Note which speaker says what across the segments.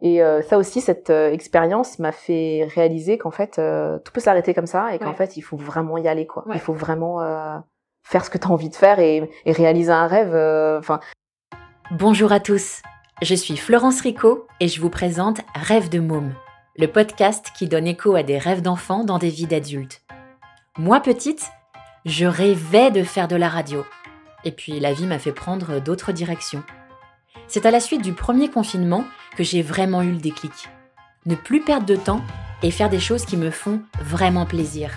Speaker 1: Et euh, ça aussi, cette euh, expérience m'a fait réaliser qu'en fait, euh, tout peut s'arrêter comme ça et qu'en
Speaker 2: Ouais.
Speaker 1: fait, il faut vraiment y aller, quoi.
Speaker 2: Ouais.
Speaker 1: Il faut vraiment euh, faire ce que tu as envie de faire et, et réaliser un rêve. euh, Enfin,
Speaker 3: Bonjour à tous, je suis Florence Rico et je vous présente Rêve de môme, le podcast qui donne écho à des rêves d'enfants dans des vies d'adultes. Moi petite, je rêvais de faire de la radio. Et puis la vie m'a fait prendre d'autres directions. C'est à la suite du premier confinement que j'ai vraiment eu le déclic. Ne plus perdre de temps et faire des choses qui me font vraiment plaisir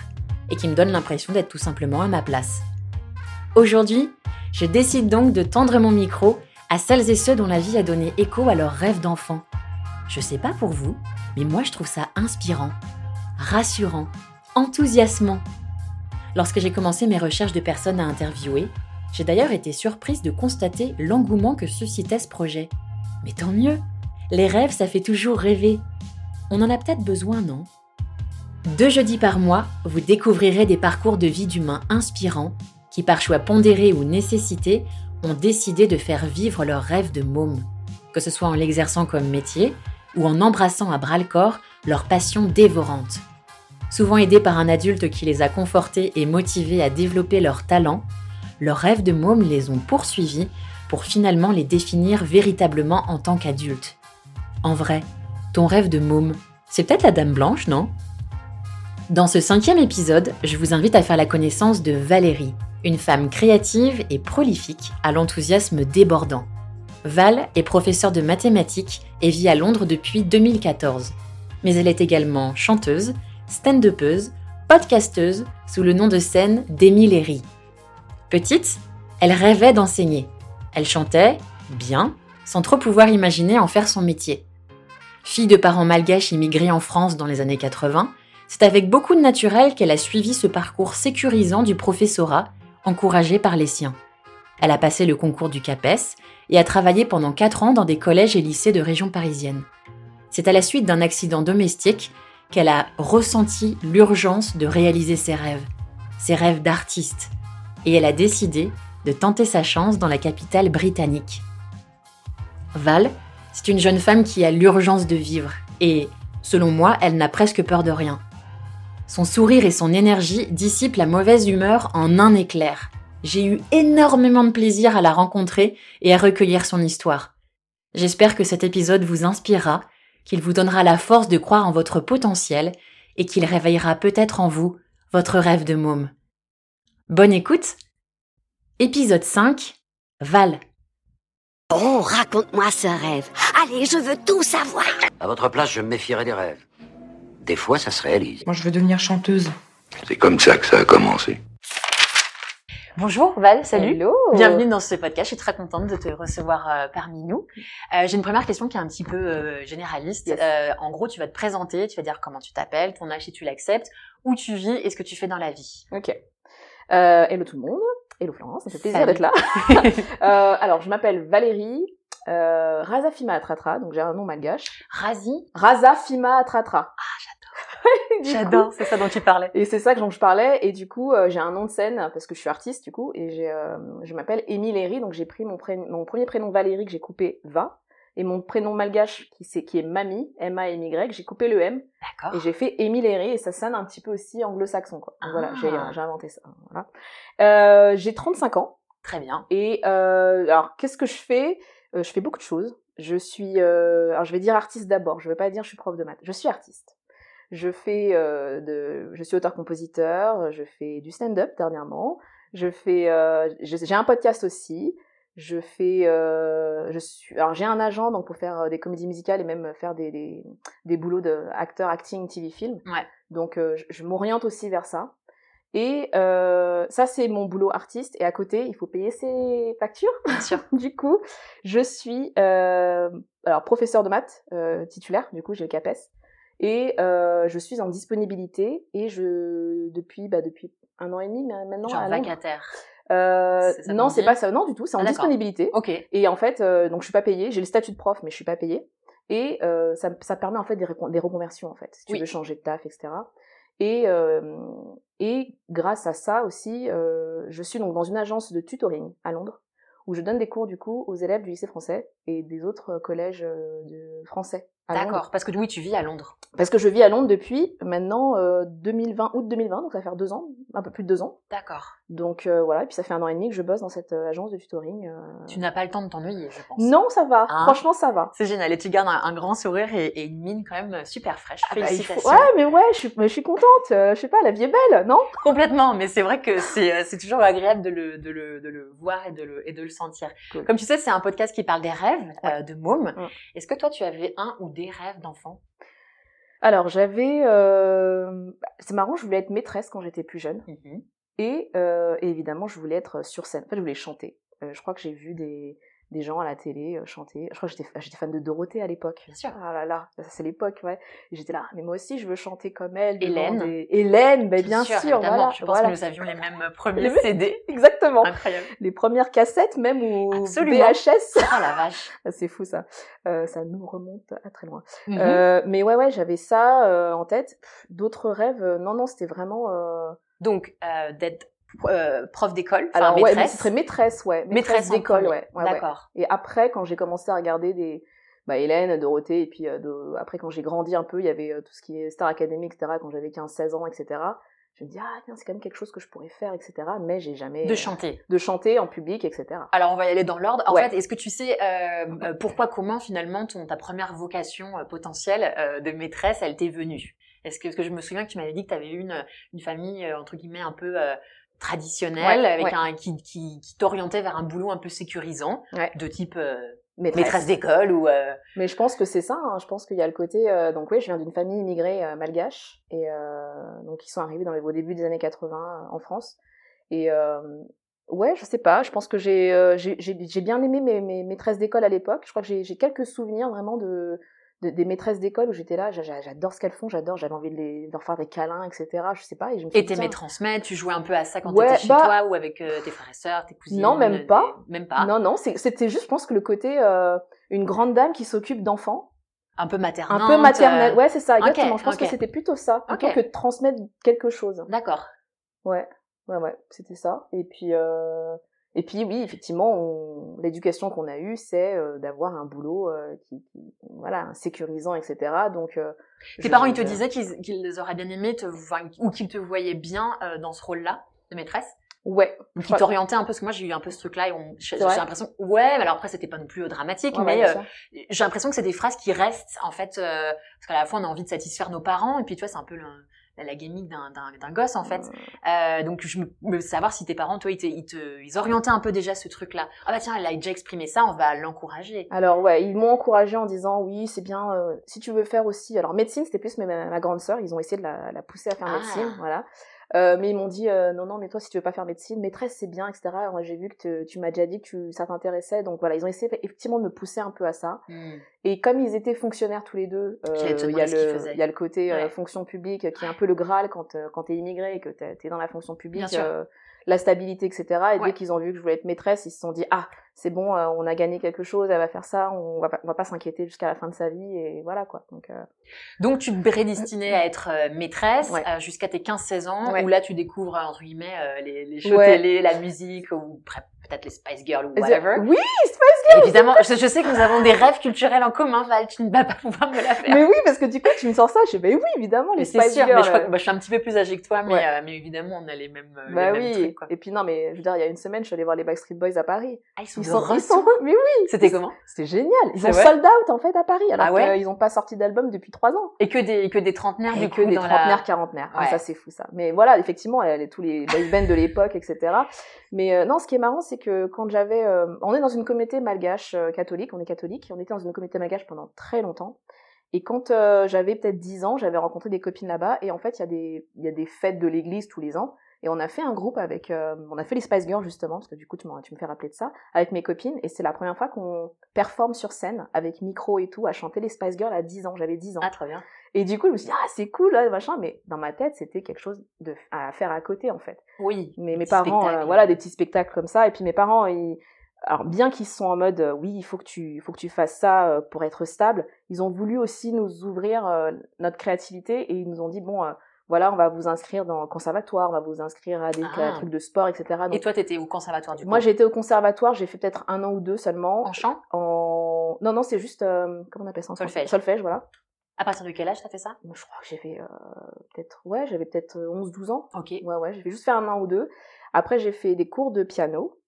Speaker 3: et qui me donnent l'impression d'être tout simplement à ma place. Aujourd'hui, je décide donc de tendre mon micro à celles et ceux dont la vie a donné écho à leurs rêves d'enfant. Je sais pas pour vous, mais moi je trouve ça inspirant, rassurant, enthousiasmant. Lorsque j'ai commencé mes recherches de personnes à interviewer, j'ai d'ailleurs été surprise de constater l'engouement que suscitait ce projet. Mais tant mieux, les rêves ça fait toujours rêver. On en a peut-être besoin, non? Deux jeudis par mois, vous découvrirez des parcours de vie d'humains inspirants qui, par choix pondéré ou nécessité, ont décidé de faire vivre leur rêve de môme, que ce soit en l'exerçant comme métier ou en embrassant à bras-le-corps leur passion dévorante. Souvent aidés par un adulte qui les a confortés et motivés à développer leurs talents, leurs rêves de môme les ont poursuivis pour finalement les définir véritablement en tant qu'adultes. En vrai, ton rêve de môme, c'est peut-être la Dame Blanche, non? Dans ce cinquième épisode, je vous invite à faire la connaissance de Valérie, une femme créative et prolifique à l'enthousiasme débordant. Val est professeure de mathématiques et vit à Londres depuis 2014. Mais elle est également chanteuse, stand-upeuse, podcasteuse sous le nom de scène d'Émile Léry. Petite, elle rêvait d'enseigner. Elle chantait, bien, sans trop pouvoir imaginer en faire son métier. Fille de parents malgaches immigrés en France dans les années 80, c'est avec beaucoup de naturel qu'elle a suivi ce parcours sécurisant du professorat encouragée par les siens. Elle a passé le concours du CAPES et a travaillé pendant 4 ans dans des collèges et lycées de région parisienne. C'est à la suite d'un accident domestique qu'elle a ressenti l'urgence de réaliser ses rêves, ses rêves d'artiste, et elle a décidé de tenter sa chance dans la capitale britannique. Val, c'est une jeune femme qui a l'urgence de vivre, et, selon moi, elle n'a presque peur de rien. Son sourire et son énergie dissipent la mauvaise humeur en un éclair. J'ai eu énormément de plaisir à la rencontrer et à recueillir son histoire. J'espère que cet épisode vous inspirera, qu'il vous donnera la force de croire en votre potentiel et qu'il réveillera peut-être en vous votre rêve de môme. Bonne écoute Épisode 5 Val
Speaker 4: Oh, raconte-moi ce rêve. Allez, je veux tout savoir.
Speaker 5: À votre place, je me méfierais des rêves. Des fois, ça se réalise.
Speaker 6: Moi, je veux devenir chanteuse.
Speaker 7: C'est comme ça que ça a commencé.
Speaker 3: Bonjour Val, salut
Speaker 1: hello
Speaker 3: Bienvenue dans ce podcast, je suis très contente de te recevoir euh, parmi nous. Euh, J'ai une première question qui est un petit peu euh, généraliste.
Speaker 1: Yes.
Speaker 3: Euh, en gros, tu vas te présenter, tu vas dire comment tu t'appelles, ton âge si tu l'acceptes, où tu vis et ce que tu fais dans la vie.
Speaker 1: Ok. Euh, hello tout le monde. Hello Florence, ça fait plaisir d'être là. euh, alors, je m'appelle Valérie euh, Razafima Atratra, donc j'ai un nom malgache.
Speaker 3: Razi
Speaker 1: Razafima Atratra. Ah,
Speaker 3: J'adore, c'est ça dont tu parlais.
Speaker 1: Et c'est ça dont je parlais. Et du coup, euh, j'ai un nom de scène parce que je suis artiste du coup, et j'ai, euh, je m'appelle Émile Léry, donc j'ai pris mon, prénom- mon premier prénom Valérie que j'ai coupé Va, et mon prénom malgache qui, c'est, qui est Mamie, M-A-M-Y, j'ai coupé le M, et j'ai fait Émile et ça sonne un petit peu aussi anglo-saxon quoi. Voilà,
Speaker 3: Ah.
Speaker 1: j'ai, inventé ça. Voilà. Euh, j'ai 35 ans.
Speaker 3: Très bien.
Speaker 1: Et euh, alors, qu'est-ce que je fais? Euh, Je fais beaucoup de choses. Je suis, alors je vais dire artiste d'abord. Je vais pas dire je suis prof de maths. Je suis artiste. Je fais de, je suis auteur-compositeur. Je fais du stand-up dernièrement. Je fais, j'ai un podcast aussi. Je fais, euh, je suis, alors j'ai un agent donc pour faire euh, des comédies musicales et même faire des des, des boulots de acteur, acting, TV, film.
Speaker 3: Ouais.
Speaker 1: Donc euh, je, je m'oriente aussi vers ça. Et euh, ça, c'est mon boulot artiste. Et à côté, il faut payer ses factures.
Speaker 3: Bien sûr.
Speaker 1: du coup, je suis euh, alors professeur de maths euh, titulaire. Du coup, j'ai le CAPES. Et euh, je suis en disponibilité. Et je depuis bah, depuis un an et demi maintenant.
Speaker 3: Genre
Speaker 1: à
Speaker 3: vacataire.
Speaker 1: Euh, non, c'est pas ça. Non, du tout. C'est en
Speaker 3: Ah,
Speaker 1: disponibilité.
Speaker 3: Ok.
Speaker 1: Et en fait, euh, donc je suis pas payée. J'ai le statut de prof, mais je suis pas payée. Et euh, ça, ça permet en fait des, reconversions en fait, si tu
Speaker 3: Oui.
Speaker 1: veux changer de taf, etc. Et, euh, et grâce à ça aussi, euh, je suis donc dans une agence de tutoring à Londres où je donne des cours du coup aux élèves du lycée français et des autres collèges de français.
Speaker 3: D'accord, parce que oui, tu vis à Londres.
Speaker 1: Parce que je vis à Londres depuis maintenant euh, 2020, août 2020, donc ça va faire deux ans, un peu plus de deux ans.
Speaker 3: D'accord.
Speaker 1: Donc euh, voilà, et puis ça fait un an et demi que je bosse dans cette euh, agence de tutoring. euh.
Speaker 3: Tu n'as pas le temps de t'ennuyer, je pense.
Speaker 1: Non, ça va.
Speaker 3: Hein
Speaker 1: Franchement, ça va.
Speaker 3: C'est génial. Et tu gardes un, un grand sourire et, et une mine quand même super fraîche.
Speaker 1: Ah bah, faut-
Speaker 3: Félicitations.
Speaker 1: Ouais, mais ouais, je suis, mais je suis contente. je sais pas, la vie est belle, non?
Speaker 3: Complètement, mais c'est vrai que c'est toujours agréable de le, de, le, de le voir et de le, et de le sentir.
Speaker 1: Cool.
Speaker 3: Comme tu sais, c'est un podcast qui parle des rêves de mômes.
Speaker 1: Ouais.
Speaker 3: Est-ce que toi, tu avais un ou des rêves d'enfant?
Speaker 1: Alors, j'avais... euh, C'est marrant, je voulais être maîtresse quand j'étais plus jeune. Et, euh, et évidemment, je voulais être sur scène. En fait, je voulais chanter. Euh, je crois que j'ai vu des, des gens à la télé euh, chanter. Je crois que j'étais j'étais fan de Dorothée à l'époque.
Speaker 3: Bien sûr.
Speaker 1: Ah là là, ça c'est l'époque, ouais. Et j'étais là, mais moi aussi, je veux chanter comme elle.
Speaker 3: Hélène.
Speaker 1: des- Hélène, ben bien, sûr,
Speaker 3: évidemment.
Speaker 1: voilà.
Speaker 3: Je pense
Speaker 1: voilà.
Speaker 3: que nous avions les mêmes premiers
Speaker 1: Les
Speaker 3: CD.
Speaker 1: Exactement.
Speaker 3: Incroyable.
Speaker 1: Les premières cassettes même ou
Speaker 3: Absolument.
Speaker 1: VHS.
Speaker 3: Oh la vache.
Speaker 1: Ah, c'est fou ça. Euh, ça nous remonte à très loin.
Speaker 3: Mhm.
Speaker 1: Euh, mais ouais, ouais, j'avais ça euh, en tête. D'autres rêves, euh, non, non, c'était vraiment. euh,
Speaker 3: Donc, euh, d'être euh, prof d'école,
Speaker 1: Alors ouais,
Speaker 3: maîtresse.
Speaker 1: ce serait maîtresse, ouais,
Speaker 3: Maîtresse
Speaker 1: d'école, ouais, ouais, ouais.
Speaker 3: D'accord.
Speaker 1: Et après, quand j'ai commencé à regarder des, bah, Hélène, Dorothée, et puis euh, de- après quand j'ai grandi un peu, il y avait euh, tout ce qui est Star Academy, etc. Quand j'avais 15-16 ans, etc. Je me dis ah tiens, c'est quand même quelque chose que je pourrais faire, etc. Mais j'ai jamais
Speaker 3: De chanter.
Speaker 1: de chanter en public, etc.
Speaker 3: Alors, on va y aller dans l'ordre. En
Speaker 1: Ouais.
Speaker 3: fait, est-ce que tu sais euh, pourquoi, comment finalement ton, ta première vocation potentielle de maîtresse, elle t'est venue? Est-ce que, parce que je me souviens que tu m'avais dit que tu avais eu une, une famille, euh, entre guillemets, un peu euh, traditionnelle,
Speaker 1: Ouais,
Speaker 3: avec
Speaker 1: ouais.
Speaker 3: un qui, qui, qui t'orientait vers un boulot un peu sécurisant,
Speaker 1: Ouais.
Speaker 3: de type euh,
Speaker 1: Maîtresse.
Speaker 3: maîtresse d'école ou... euh,
Speaker 1: Mais je pense que c'est ça. hein. Je pense qu'il y a le côté. euh, donc oui, je viens d'une famille immigrée malgache et donc ils sont arrivés dans les au début des années 80 euh, en France. Et ouais, je sais pas. Je pense que j'ai j'ai bien aimé mes, mes maîtresses d'école à l'époque. Je crois que j'ai quelques souvenirs vraiment de, de- des maîtresses d'école où j'étais là. j'a- j'a- J'adore ce qu'elles font. J'adore. J'avais envie de, les, de leur faire des câlins, etc. Je sais pas. Et je me suis
Speaker 3: et t'aimais transmettre, tu jouais un peu à ça quand
Speaker 1: Ouais,
Speaker 3: t'étais chez
Speaker 1: bah-
Speaker 3: toi ou avec euh, tes frères et sœurs, tes cousines
Speaker 1: Non, même
Speaker 3: des-
Speaker 1: pas.
Speaker 3: Même pas.
Speaker 1: Non, non. c'est- C'était juste, je pense que le côté euh, une grande dame qui s'occupe d'enfants.
Speaker 3: Un peu maternelle.
Speaker 1: Un peu maternelle. Ouais, c'est ça. Exactement. je pense que c'était plutôt ça, plutôt que de transmettre quelque chose.
Speaker 3: D'accord.
Speaker 1: Ouais, ouais, ouais, c'était ça. Et puis, euh, et puis oui, effectivement, on- l'éducation qu'on a eue, c'est euh, d'avoir un boulot euh, qui, qui- voilà, sécurisant, etc. Donc, euh,
Speaker 3: Tes parents, ils te disaient qu'ils qu'ils auraient bien aimé te, enfin, ou qu'ils te voyaient bien euh, dans ce rôle-là de maîtresse,
Speaker 1: Ouais.
Speaker 3: qu'ils
Speaker 1: crois-
Speaker 3: t'orientaient un peu, parce que moi j'ai eu un peu ce truc-là et on- j'ai l'impression, ouais, mais alors après c'était pas non plus euh, dramatique,
Speaker 1: Ouais,
Speaker 3: mais
Speaker 1: ouais,
Speaker 3: euh, j'ai l'impression que c'est des phrases qui restent en fait, euh, parce qu'à la fois on a envie de satisfaire nos parents et puis tu vois c'est un peu le- la, la gamique d'un- d'un d'un gosse en fait. Euh, donc je me savoir si tes parents, toi, ils, te, ils, te- ils orientaient un peu déjà ce truc-là. Ah bah tiens, elle a déjà exprimé ça, on va l'encourager.
Speaker 1: Alors ouais, ils m'ont encouragé en disant oui, c'est bien. euh, si tu veux faire aussi, alors médecine, c'était plus ma, ma grande sœur. Ils ont essayé de la, la pousser à faire
Speaker 3: Ah.
Speaker 1: médecine, voilà. Euh, mais ils m'ont dit euh, non non, mais toi si tu veux pas faire médecine, maîtresse c'est bien, etc. Moi j'ai vu que te- tu m'as déjà dit que tu, ça t'intéressait, donc voilà, ils ont essayé effectivement de me pousser un peu à ça.
Speaker 3: Hmm.
Speaker 1: Et comme ils étaient fonctionnaires tous les deux, euh, il y a le il y a le côté euh,
Speaker 3: Ouais.
Speaker 1: fonction publique qui est un peu le graal quand euh, quand t'es immigré et que t'es es dans la fonction publique. Euh, la stabilité, etc. Et
Speaker 3: Ouais.
Speaker 1: dès qu'ils ont vu que je voulais être maîtresse, ils se sont dit ah c'est bon, euh, on a gagné quelque chose, elle va faire ça, on va pas, on va pas s'inquiéter jusqu'à la fin de sa vie et voilà quoi. Donc euh,
Speaker 3: Donc tu te prédestinais à être euh, maîtresse
Speaker 1: Ouais.
Speaker 3: euh, jusqu'à tes 15-16 ans,
Speaker 1: Ouais.
Speaker 3: où là tu découvres euh, entre guillemets euh, les, les shows télé, la musique ou peut-être les Spice Girls ou whatever.
Speaker 1: Oui,
Speaker 3: Évidemment, je, je sais que nous avons des rêves culturels en commun, Val, tu ne vas pas pouvoir me la faire.
Speaker 1: mais oui parce que du coup tu me sors ça, je mais oui évidemment les
Speaker 3: Mais c'est
Speaker 1: Spice
Speaker 3: sûr,
Speaker 1: Girls.
Speaker 3: mais je, crois que,
Speaker 1: euh,
Speaker 3: bah, je suis un petit peu plus âgée que toi, mais,
Speaker 1: Ouais.
Speaker 3: euh, mais évidemment on a les mêmes, euh,
Speaker 1: bah
Speaker 3: les mêmes
Speaker 1: oui.
Speaker 3: trucs. Quoi.
Speaker 1: Et puis non mais je veux dire il y a une semaine je suis allée voir les Backstreet Boys à Paris.
Speaker 3: Ah, ils sont
Speaker 1: Ils sont,
Speaker 3: retour.
Speaker 1: ils sont mais oui.
Speaker 3: C'était comment
Speaker 1: C'était génial. Ils
Speaker 3: C'est
Speaker 1: ont sold out en fait à Paris alors
Speaker 3: Ah ouais
Speaker 1: qu'ils n'ont pas sorti d'album depuis trois ans.
Speaker 3: Et que des que des trentenaires du
Speaker 1: que des trentenaires, quarantenaires. Ah, ça c'est fou ça. Mais voilà, effectivement, tous les boys bands de l'époque, etc. Mais euh, non, ce qui est marrant, c'est que quand j'avais, euh, on est dans une communauté malgache euh, catholique, on est catholique, on était dans une communauté malgache pendant très longtemps. Et quand euh, j'avais peut-être 10 ans, j'avais rencontré des copines là-bas, et en fait, il y a des, y a des fêtes de l'église tous les ans. Et on a fait un groupe avec, on a fait les Spice Girls justement, parce que du coup tu, tu me fais rappeler de ça, avec mes copines, et c'est la première fois qu'on performe sur scène avec micro et tout, à chanter les Spice Girls à 10 ans, j'avais 10 ans.
Speaker 3: Ah, très bien.
Speaker 1: Et du coup, je me suis dit, ah, c'est cool, là, machin, mais dans ma tête, c'était quelque chose de, à faire à côté, en fait.
Speaker 3: Oui.
Speaker 1: Mais mes parents, euh, voilà, des petits spectacles comme ça, et puis mes parents, ils, alors bien qu'ils sont en mode, euh, oui, il faut que tu, il faut que tu fasses ça euh, pour être stable, ils ont voulu aussi nous ouvrir notre créativité, et ils nous ont dit, bon, voilà, on va vous inscrire dans le conservatoire, on va vous inscrire à des
Speaker 3: Ah.
Speaker 1: trucs de sport, etc. Donc,
Speaker 3: Et toi, t'étais au conservatoire du coup?
Speaker 1: moi, été au conservatoire, j'ai fait peut-être un an ou deux seulement.
Speaker 3: En chant?
Speaker 1: En... Non, non, c'est juste, euh, comment on appelle ça en
Speaker 3: Solfège.
Speaker 1: Solfège, voilà.
Speaker 3: À partir de quel âge t'as fait ça?
Speaker 1: Je crois que j'ai fait euh, peut-être, ouais, j'avais peut-être 11-12 ans.
Speaker 3: Ok.
Speaker 1: Ouais, ouais, j'ai fait juste faire un an ou deux. Après, j'ai fait des cours de piano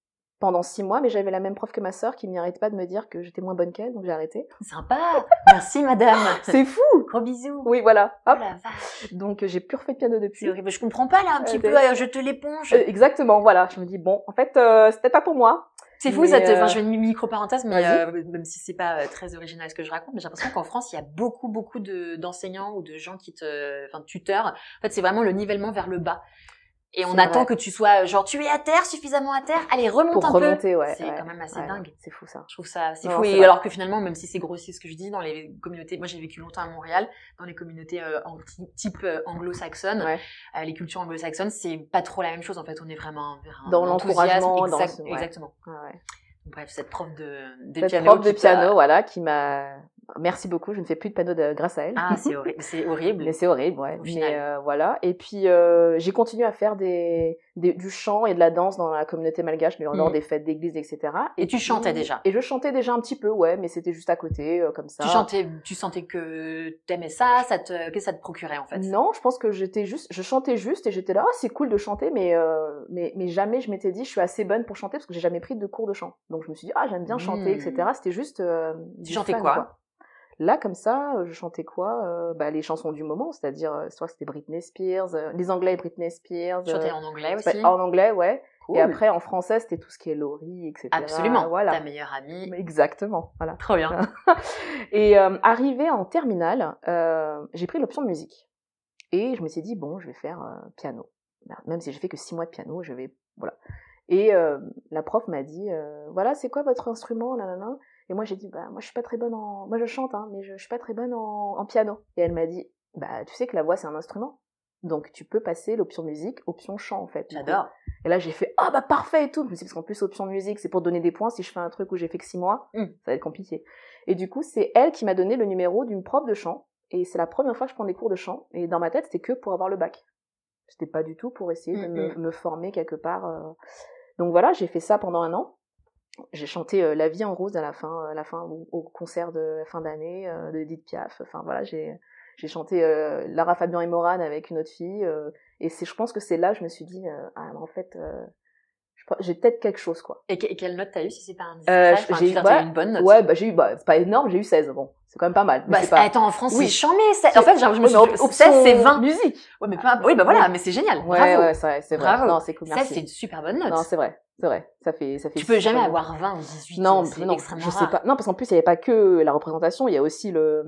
Speaker 1: pendant six mois, mais j'avais la même prof que ma sœur qui n'arrêtait pas de me dire que j'étais moins bonne qu'elle, donc j'ai arrêté.
Speaker 3: Sympa. Merci madame.
Speaker 1: C'est fou
Speaker 3: Gros bisous.
Speaker 1: Oui, voilà.
Speaker 3: Oh
Speaker 1: Hop.
Speaker 3: la vache.
Speaker 1: Donc, euh, j'ai plus refait de piano depuis.
Speaker 3: Horrible. Je comprends pas là un petit
Speaker 1: Euh,
Speaker 3: peu. euh, Je te l'éponge.
Speaker 1: Euh, exactement, voilà. Je me dis, bon, en fait, euh, c'était pas pour moi.
Speaker 3: C'est fou
Speaker 1: mais,
Speaker 3: cette. Enfin,
Speaker 1: euh,
Speaker 3: je fais une micro parenthèse, mais euh, même si c'est pas euh, très original ce que je raconte, mais j'ai l'impression qu'en France, il y a beaucoup, beaucoup de d'enseignants ou de gens qui te, enfin, de tuteurs. En fait, c'est vraiment le nivellement vers le bas. Et on attend
Speaker 1: vrai.
Speaker 3: que tu sois genre tu es à terre suffisamment à terre. Allez, remonte
Speaker 1: Pour
Speaker 3: un
Speaker 1: remonter,
Speaker 3: peu.
Speaker 1: ouais.
Speaker 3: C'est
Speaker 1: ouais,
Speaker 3: quand même assez
Speaker 1: ouais,
Speaker 3: dingue.
Speaker 1: C'est fou, ça.
Speaker 3: Je trouve ça c'est fou. Et alors que finalement, même si c'est grossier ce que je dis, dans les communautés, moi j'ai vécu longtemps à Montréal, dans les communautés euh, en- type euh, anglo-saxonne, euh, les cultures anglo-saxonnes, c'est pas trop la même chose en fait. On est vraiment vers un
Speaker 1: Dans l'encouragement, dans ce- ouais.
Speaker 3: Exactement. Bref, cette prof de, de
Speaker 1: Cette
Speaker 3: piano.
Speaker 1: prof de piano, voilà, qui m'a. Merci beaucoup. Je ne fais plus de de... grâce à elle.
Speaker 3: Ah, c'est horrible. C'est horrible.
Speaker 1: Mais c'est horrible, ouais. Mais euh, voilà. Et puis euh, j'ai continué à faire des, des- du chant et de la danse dans la communauté malgache, mais lors
Speaker 3: Mm.
Speaker 1: des fêtes d'église, etc.
Speaker 3: Et tu
Speaker 1: puis-
Speaker 3: chantais déjà
Speaker 1: Et je chantais déjà un petit peu, ouais, mais c'était juste à côté, euh, comme ça.
Speaker 3: Tu chantais, tu sentais que t'aimais ça, ça te, qu'est-ce que ça te procurait en fait
Speaker 1: Non, je pense que j'étais juste, je chantais juste et j'étais là, ah, c'est cool de chanter, mais, euh, mais, mais jamais je m'étais dit, je suis assez bonne pour chanter parce que j'ai jamais pris de cours de chant. Donc je me suis dit, ah, j'aime bien chanter, etc. C'était juste. euh,
Speaker 3: Tu chantais
Speaker 1: fun,
Speaker 3: quoi
Speaker 1: Là, comme ça, euh, je chantais quoi Euh, bah, Les chansons du moment, c'est-à-dire, euh, soit c'était Britney Spears, euh, les anglais Britney Spears.
Speaker 3: Chantais
Speaker 1: euh,
Speaker 3: en anglais aussi
Speaker 1: en anglais, ouais.
Speaker 3: Cool.
Speaker 1: Et après, en français, c'était tout ce qui est Laurie, etc.
Speaker 3: Absolument.
Speaker 1: Voilà.
Speaker 3: Ta meilleure amie.
Speaker 1: Exactement, voilà.
Speaker 3: Trop bien.
Speaker 1: Et euh, arrivé en terminale, euh, j'ai pris l'option de musique. Et je me suis dit, bon, je vais faire euh, piano. Même si j'ai fait que six mois de piano, je vais... Voilà. Et euh, la prof m'a dit, euh, voilà, c'est quoi votre instrument? Nanana? Et moi, j'ai dit, bah, moi, je suis pas très bonne en... Moi, je chante, hein, mais je, je suis pas très bonne en, en piano. Et elle m'a dit, bah, tu sais que la voix, c'est un instrument. Donc, tu peux passer l'option musique, option chant, en fait.
Speaker 3: J'adore.
Speaker 1: Et là, j'ai fait ah bah parfait et tout. Suis dit, parce qu'en plus option musique, c'est pour donner des points. Si je fais un truc où j'ai fait que six mois,
Speaker 3: Mm.
Speaker 1: ça va être compliqué. Et du coup, c'est elle qui m'a donné le numéro d'une prof de chant. Et c'est la première fois que je prends des cours de chant. Et dans ma tête, c'était que pour avoir le bac. C'était pas du tout pour essayer de
Speaker 3: Mm,
Speaker 1: me, me former quelque part. euh. Donc voilà, j'ai fait ça pendant un an. J'ai chanté euh, La vie en rose à la fin, à la fin au, concert de fin d'année euh, de Edith Piaf. Enfin voilà, j'ai j'ai chanté euh, Lara Fabian et Morane avec une autre fille. et c'est, je pense que c'est là que je me suis dit, ah, en fait, j'ai peut-être quelque chose, quoi.
Speaker 3: Et, que- et quelle note t'as eu si c'est pas un
Speaker 1: Euh,
Speaker 3: enfin,
Speaker 1: j'ai
Speaker 3: dire,
Speaker 1: ouais,
Speaker 3: eu une bonne note.
Speaker 1: Ouais, bah j'ai eu, bah, c'est pas énorme, j'ai eu 16. Bon, c'est quand même pas mal.
Speaker 3: Bah,
Speaker 1: pas...
Speaker 3: attends, en France,
Speaker 1: Oui.
Speaker 3: c'est c'est- En fait, je me suis dit,
Speaker 1: option
Speaker 3: 16, c'est 20.
Speaker 1: Musique.
Speaker 3: Ouais, mais pas, oui, bah voilà, mais c'est génial.
Speaker 1: Ouais,
Speaker 3: Bravo.
Speaker 1: ouais, c'est vrai, c'est vrai.
Speaker 3: Bravo.
Speaker 1: Non, c'est cool,
Speaker 3: 16,
Speaker 1: merci.
Speaker 3: c'est une super bonne note.
Speaker 1: Non, c'est vrai, c'est vrai. Ça fait, ça fait.
Speaker 3: tu peux jamais avoir 20 ou 18.
Speaker 1: Non, non, je sais pas. Non, parce qu'en plus, il n'y avait pas que la représentation, il y a aussi le,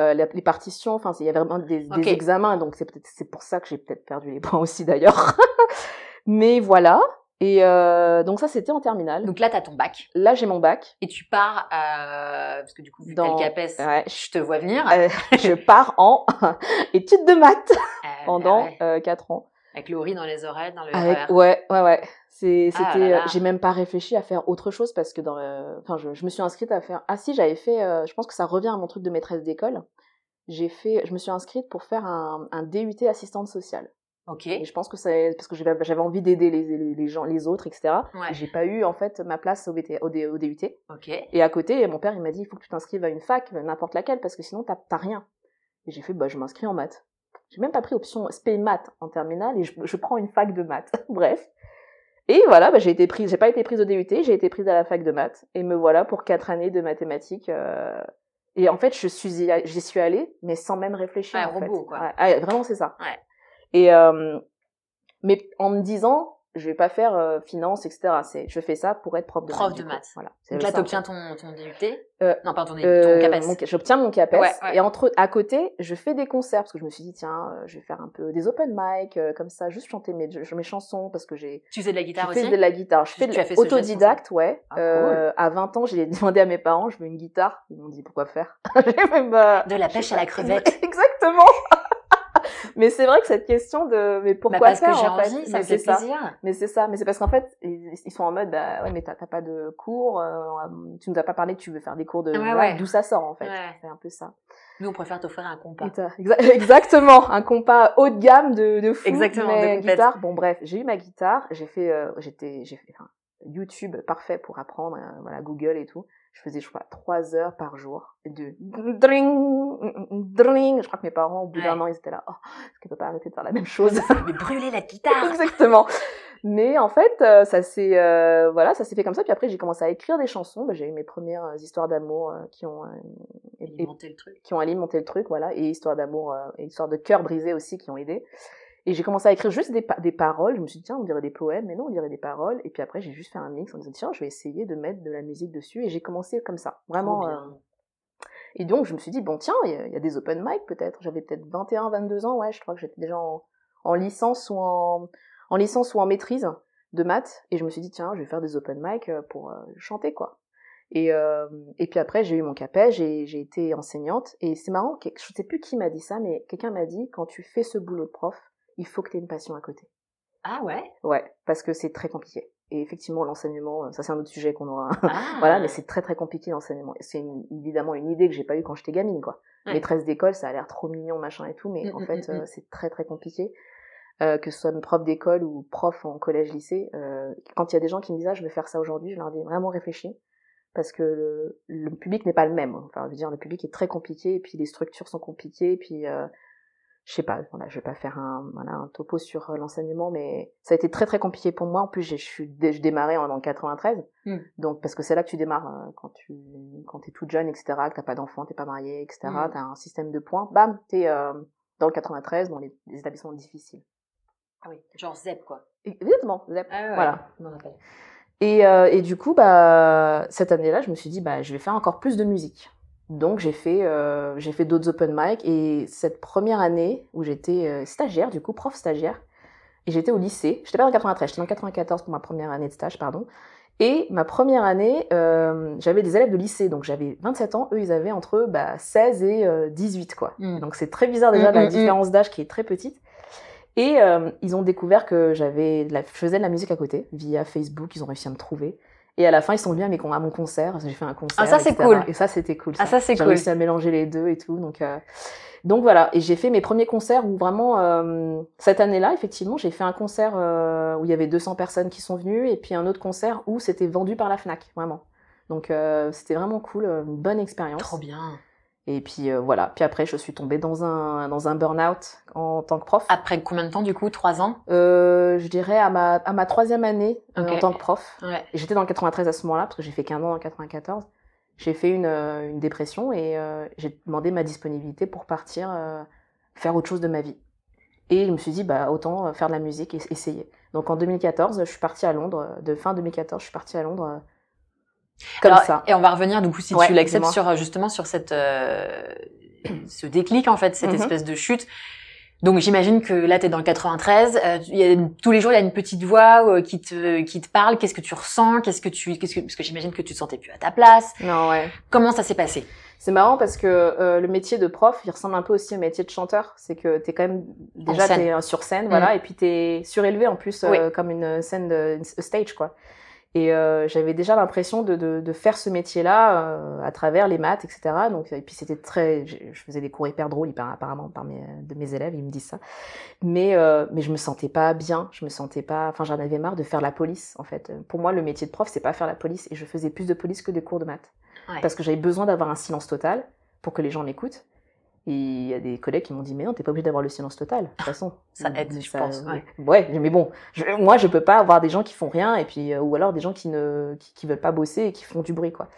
Speaker 1: euh, les partitions. Enfin, il y avait vraiment des, des examens, donc c'est peut-être, c'est pour ça que j'ai peut-être perdu les points aussi d'ailleurs. Mais voilà. Et euh, donc ça, c'était en terminale.
Speaker 3: Donc là, t'as ton bac.
Speaker 1: Là, j'ai mon bac.
Speaker 3: Et tu pars, euh, parce que du coup, vu que
Speaker 1: Dans-
Speaker 3: le CAPES,
Speaker 1: Ouais,
Speaker 3: je te vois venir.
Speaker 1: Euh, je pars en études de maths
Speaker 3: Euh,
Speaker 1: pendant
Speaker 3: ouais.
Speaker 1: euh, quatre ans.
Speaker 3: Avec Laurie dans les oreilles, dans le
Speaker 1: Avec, ouais, ouais, ouais.
Speaker 3: Ah
Speaker 1: c'était, j'ai même pas réfléchi à faire autre chose parce que dans, le- enfin, je, je me suis inscrite à faire. Ah si, j'avais fait. je pense que ça revient à mon truc de maîtresse d'école. J'ai fait, je me suis inscrite pour faire un, un DUT assistante sociale.
Speaker 3: Ok.
Speaker 1: Et je pense que c'est parce que j'avais, envie d'aider les, les, les gens, les autres, etc.
Speaker 3: Ouais.
Speaker 1: Et J'ai pas eu en fait ma place au, BT, au, D- au DUT.
Speaker 3: Ok.
Speaker 1: Et à côté, mon père il m'a dit il faut que tu t'inscrives à une fac, n'importe laquelle, parce que sinon t'as, rien. Et j'ai fait bah je m'inscris en maths. J'ai même pas pris option spé maths en terminale et je, je prends une fac de maths. Bref. Et voilà, bah, j'ai été prise, j'ai pas été prise au DUT, j'ai été prise à la fac de maths. Et me voilà pour quatre années de mathématiques. euh, Et en fait, je suis, j'y suis allée, mais sans même réfléchir.
Speaker 3: Ouais,
Speaker 1: en fait.
Speaker 3: robot, quoi.
Speaker 1: Ouais, vraiment, c'est ça.
Speaker 3: Ouais.
Speaker 1: Et euh, mais en me disant, je vais pas faire euh, finance, etc. C'est, je fais ça pour être prof de
Speaker 3: Prof
Speaker 1: maths.
Speaker 3: de maths.
Speaker 1: Voilà.
Speaker 3: Donc là, t'obtiens ton, ton DUT.
Speaker 1: Euh,
Speaker 3: non, pardon, ton,
Speaker 1: Euh,
Speaker 3: ton CAPES.
Speaker 1: mon- J'obtiens mon CAPES
Speaker 3: Ouais, ouais.
Speaker 1: et entre à côté, je fais des concerts parce que je me suis dit tiens, euh, je vais faire un peu des open mic euh, comme ça, juste chanter mes, mes chansons parce que j'ai
Speaker 3: Tu faisais de la guitare
Speaker 1: je
Speaker 3: aussi
Speaker 1: de la guitare. Je fais de
Speaker 3: fait
Speaker 1: autodidacte, ouais.
Speaker 3: Ah,
Speaker 1: Euh, à 20 ans, j'ai demandé à mes parents, je veux une guitare. Ils m'ont dit pourquoi faire? J'ai bah,
Speaker 3: De la
Speaker 1: je
Speaker 3: pêche à la crevette.
Speaker 1: Exactement. mais c'est vrai que cette question de mais pourquoi
Speaker 3: bah parce
Speaker 1: faire
Speaker 3: que j'ai
Speaker 1: en fait?
Speaker 3: envie, ça
Speaker 1: Mais
Speaker 3: me fait
Speaker 1: c'est ça.
Speaker 3: plaisir.
Speaker 1: Mais c'est ça, mais c'est parce qu'en fait, ils, ils sont en mode, bah ouais, mais t'as pas de cours, euh, tu nous as pas parlé que tu veux faire des cours de.
Speaker 3: Ouais,
Speaker 1: voilà,
Speaker 3: ouais.
Speaker 1: D'où ça sort en fait.
Speaker 3: Ouais.
Speaker 1: C'est un peu ça.
Speaker 3: Nous, on préfère t'offrir un compas.
Speaker 1: Exactement, un compas haut de gamme de, de fou.
Speaker 3: Exactement, de
Speaker 1: mais guitare. Bon bref, j'ai eu ma guitare, j'ai fait, euh, j'étais, j'ai fait enfin, YouTube parfait pour apprendre, euh, voilà Google et tout. Je faisais je crois trois heures par jour de dring, dring. Je crois que mes parents au bout d'un an ils étaient là, oh, est-ce qu'elle peut pas arrêter de faire la même chose?
Speaker 3: Mais brûler la guitare
Speaker 1: Exactement. Mais en fait, euh, ça s'est euh, voilà, ça s'est fait comme ça. Puis après, j'ai commencé à écrire des chansons. Bah, j'ai eu mes premières euh, histoires d'amour euh, qui ont euh,
Speaker 3: Alimenter le truc.
Speaker 1: qui ont alimenté le truc, voilà, et histoires d'amour euh, et histoires de cœur brisé aussi qui ont aidé. Et j'ai commencé à écrire juste des, pa- des paroles. Je me suis dit tiens, on dirait des poèmes, mais non, on dirait des paroles. Et puis après, j'ai juste fait un mix en disant tiens, je vais essayer de mettre de la musique dessus. Et j'ai commencé comme ça, vraiment. Euh, et donc, je me suis dit, bon, tiens, il y, a- il y a des open mic peut-être. J'avais peut-être 21, 22 ans, ouais, je crois que j'étais déjà en, en licence ou en, en licence ou en maîtrise de maths. Et je me suis dit, tiens, je vais faire des open mic euh, pour euh, chanter, quoi. Et, euh, et puis après, j'ai eu mon capet, j'ai été enseignante. Et c'est marrant, je sais plus qui m'a dit ça, mais quelqu'un m'a dit, quand tu fais ce boulot de prof, il faut que tu aies une passion à côté.
Speaker 3: Ah ouais?
Speaker 1: Ouais, parce que c'est très compliqué. Et effectivement, l'enseignement, euh, ça c'est un autre sujet qu'on aura
Speaker 3: ah.
Speaker 1: voilà, mais c'est très très compliqué l'enseignement. C'est évidemment une idée que j'ai pas eue quand j'étais gamine, quoi.
Speaker 3: Ouais.
Speaker 1: Maîtresse d'école, ça a l'air trop mignon, machin et tout, mais
Speaker 3: Mm,
Speaker 1: en
Speaker 3: mm,
Speaker 1: fait,
Speaker 3: mm,
Speaker 1: euh, c'est très très compliqué. Euh, que ce soit prof d'école ou prof en collège-lycée, euh, quand il y a des gens qui me disent ah je vais faire ça aujourd'hui, je leur dis vraiment réfléchis, parce que le, le public n'est pas le même. Enfin, je veux dire, le public est très compliqué, et puis les structures sont compliquées, et puis euh, je sais pas, voilà, je vais pas faire un, voilà, un topo sur euh, l'enseignement, mais ça a été très très compliqué pour moi. En plus, je suis dé- je démarrais en, en 93,
Speaker 3: Mm.
Speaker 1: donc parce que c'est là que tu démarres euh, quand tu quand t'es toute jeune, etc., que t'as pas d'enfant, t'es pas marié, etc.,
Speaker 3: Mm.
Speaker 1: t'as un système de points, bam, t'es euh, dans le 93, dans les, les établissements difficiles.
Speaker 3: Ah oui, genre ZEP quoi.
Speaker 1: Exactement, ZEP,
Speaker 3: Ah ouais,
Speaker 1: voilà.
Speaker 3: je m'en rappelle.
Speaker 1: Et, euh, et du coup, bah, cette année-là, je me suis dit, bah, je vais faire encore plus de musique. Donc j'ai fait, euh, j'ai fait d'autres open mic et cette première année où j'étais euh, stagiaire, du coup prof stagiaire, et j'étais au lycée. J'étais pas en 93, j'étais en 94 pour ma première année de stage, pardon. Et ma première année, euh, j'avais des élèves de lycée, donc j'avais 27 ans, eux ils avaient entre bah, 16 et euh, 18 quoi.
Speaker 3: Mm.
Speaker 1: Donc c'est très bizarre déjà
Speaker 3: Mm,
Speaker 1: la
Speaker 3: mm,
Speaker 1: différence d'âge qui est très petite. Et ils ont découvert que j'avais, je faisais de la musique à côté via Facebook. Ils ont réussi à me trouver. Et à la fin, ils sont venus à, mes, con- à mon concert. J'ai fait un concert.
Speaker 3: Ah, ça, c'est cool.
Speaker 1: Et ça, c'était cool.
Speaker 3: Ah, ça, c'est
Speaker 1: J'ai
Speaker 3: cool.
Speaker 1: réussi à mélanger les deux et tout. Donc, euh, donc voilà. Et j'ai fait mes premiers concerts où vraiment, euh, cette année-là, effectivement, j'ai fait un concert euh, où il y avait 200 personnes qui sont venues et puis un autre concert où c'était vendu par la Fnac, vraiment. Donc euh, c'était vraiment cool, euh, une bonne expérience.
Speaker 3: Trop bien.
Speaker 1: Et puis euh, voilà. Puis après, je suis tombée dans un dans un burn-out en tant que prof.
Speaker 3: Après combien de temps du coup Trois ans?
Speaker 1: Euh, je dirais à ma, à ma troisième année euh, en tant que prof.
Speaker 3: Ouais.
Speaker 1: J'étais dans le 93 à ce moment-là, parce que j'ai fait qu'un an en 94. J'ai fait une, une dépression et j'ai demandé ma disponibilité pour partir faire autre chose de ma vie. Et je me suis dit, bah, autant faire de la musique et essayer. Donc en 2014, je suis partie à Londres. De fin 2014, je suis partie à Londres. Euh, comme
Speaker 3: Alors,
Speaker 1: ça.
Speaker 3: Et on va revenir du coup si
Speaker 1: Ouais,
Speaker 3: tu l'acceptes sur euh, justement sur cette euh, ce déclic en fait, cette
Speaker 1: Mhm.
Speaker 3: espèce de chute. Donc j'imagine que là tu es dans le 93, euh, y a, tous les jours il y a une petite voix euh, qui te qui te parle, qu'est-ce que tu ressens, qu'est-ce que tu qu'est-ce que parce que j'imagine que tu te sentais plus à ta place.
Speaker 1: Non, ouais.
Speaker 3: Comment ça s'est passé?
Speaker 1: C'est marrant parce que euh, le métier de prof, il ressemble un peu aussi au métier de chanteur. C'est que t'es quand même déjà
Speaker 3: scène.
Speaker 1: euh, sur scène, voilà, et puis t'es surélevé en plus euh,
Speaker 3: Oui.
Speaker 1: comme une scène de une stage quoi. Et euh, j'avais déjà l'impression de, de, de faire ce métier-là euh, à travers les maths, etc. Donc et puis c'était très, je faisais des cours hyper drôles, hyper apparemment par mes de mes élèves, ils me disent ça. Mais euh, mais je me sentais pas bien, je me sentais pas, enfin j'en avais marre de faire la police en fait. Pour moi le métier de prof c'est pas faire la police et je faisais plus de police que de cours de maths
Speaker 3: Ouais.
Speaker 1: parce que j'avais besoin d'avoir un silence total pour que les gens m'écoutent. Et il y a des collègues qui m'ont dit mais non t'es pas obligé d'avoir le silence total de toute façon.
Speaker 3: Ça aide, je pense, ouais.
Speaker 1: Ouais, mais bon, je- moi je peux pas avoir des gens qui font rien et puis euh, ou alors des gens qui ne qui, qui veulent pas bosser et qui font du bruit quoi.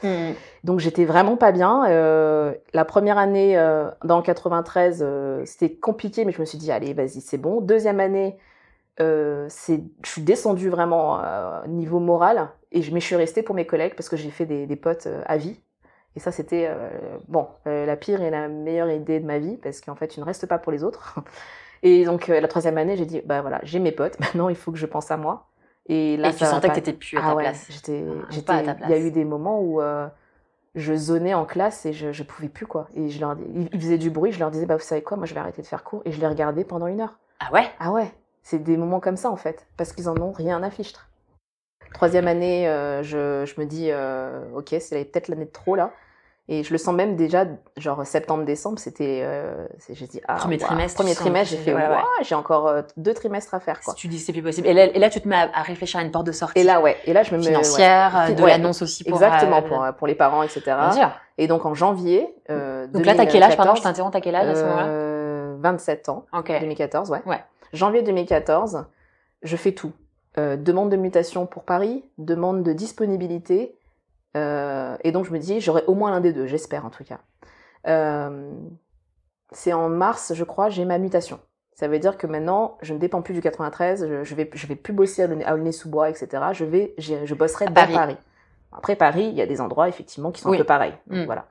Speaker 1: Donc j'étais vraiment pas bien. Euh, la première année euh, dans le 93, euh, c'était compliqué, mais je me suis dit allez vas-y c'est bon. Deuxième année, euh, c'est, je suis descendue vraiment euh, niveau moral et je, mais je suis restée pour mes collègues parce que j'ai fait des, des potes euh, à vie. Et ça c'était euh, bon euh, la pire et la meilleure idée de ma vie parce qu'en fait tu ne restes pas pour les autres. Et donc euh, la troisième année j'ai dit bah voilà j'ai mes potes maintenant il faut que je pense à moi. Et là
Speaker 3: Et tu sentais
Speaker 1: pas-
Speaker 3: que t'étais plus à
Speaker 1: ah
Speaker 3: ta
Speaker 1: ouais,
Speaker 3: place.
Speaker 1: J'étais,
Speaker 3: Ah,
Speaker 1: j'étais,
Speaker 3: pas à ta
Speaker 1: il y a
Speaker 3: place.
Speaker 1: eu des moments où je zonais en classe et je, je pouvais plus quoi. Et je leur, ils, faisaient du bruit, je leur disais bah vous savez quoi, moi je vais arrêter de faire cours et je les regardais pendant une heure.
Speaker 3: Ah ouais?
Speaker 1: Ah ouais, c'est des moments comme ça en fait, parce qu'ils en ont rien à fichtre. Troisième année, je, je me dis ok c'est peut-être l'année de trop là. Et je le sens même déjà, genre septembre-décembre, c'était. Euh, j'ai dit, ah,
Speaker 3: Premier trimestre,
Speaker 1: Premier trimestre, j'ai fait,
Speaker 3: ouais,
Speaker 1: j'ai encore euh, deux trimestres à faire, quoi.
Speaker 3: Si tu dis c'est plus possible. Et là, et là, tu te mets à, à réfléchir à une porte de sortie.
Speaker 1: Et là, ouais. Et là, je me mets.
Speaker 3: financière,
Speaker 1: ouais.
Speaker 3: euh, de l'annonce aussi pour.
Speaker 1: Exactement,
Speaker 3: euh,
Speaker 1: pour, euh, pour les parents, etc.
Speaker 3: Bien sûr.
Speaker 1: Et donc, en janvier. Euh,
Speaker 3: Donc là, t'as quel âge Pardon,
Speaker 1: 2014,
Speaker 3: je t'interromps. T'as quel âge à ce moment-là
Speaker 1: euh, 27 ans.
Speaker 3: Ok.
Speaker 1: 2014, ouais.
Speaker 3: Ouais.
Speaker 1: Janvier 2014, je fais tout. Euh, demande de mutation pour Paris, demande de disponibilité. Euh, et donc je me dis, j'aurai au moins l'un des deux, j'espère en tout cas. Euh, c'est en mars, je crois, j'ai ma mutation. Ça veut dire que maintenant, je ne dépends plus du 93, je, je vais, je vais plus bosser à Aulnay- à Aulnay-sous-Bois, etc. Je vais, je bosserai
Speaker 3: À
Speaker 1: dans
Speaker 3: Paris.
Speaker 1: Paris. Après Paris, il y a des endroits effectivement qui sont
Speaker 3: Oui.
Speaker 1: un peu pareils. Donc,
Speaker 3: Mm.
Speaker 1: Voilà.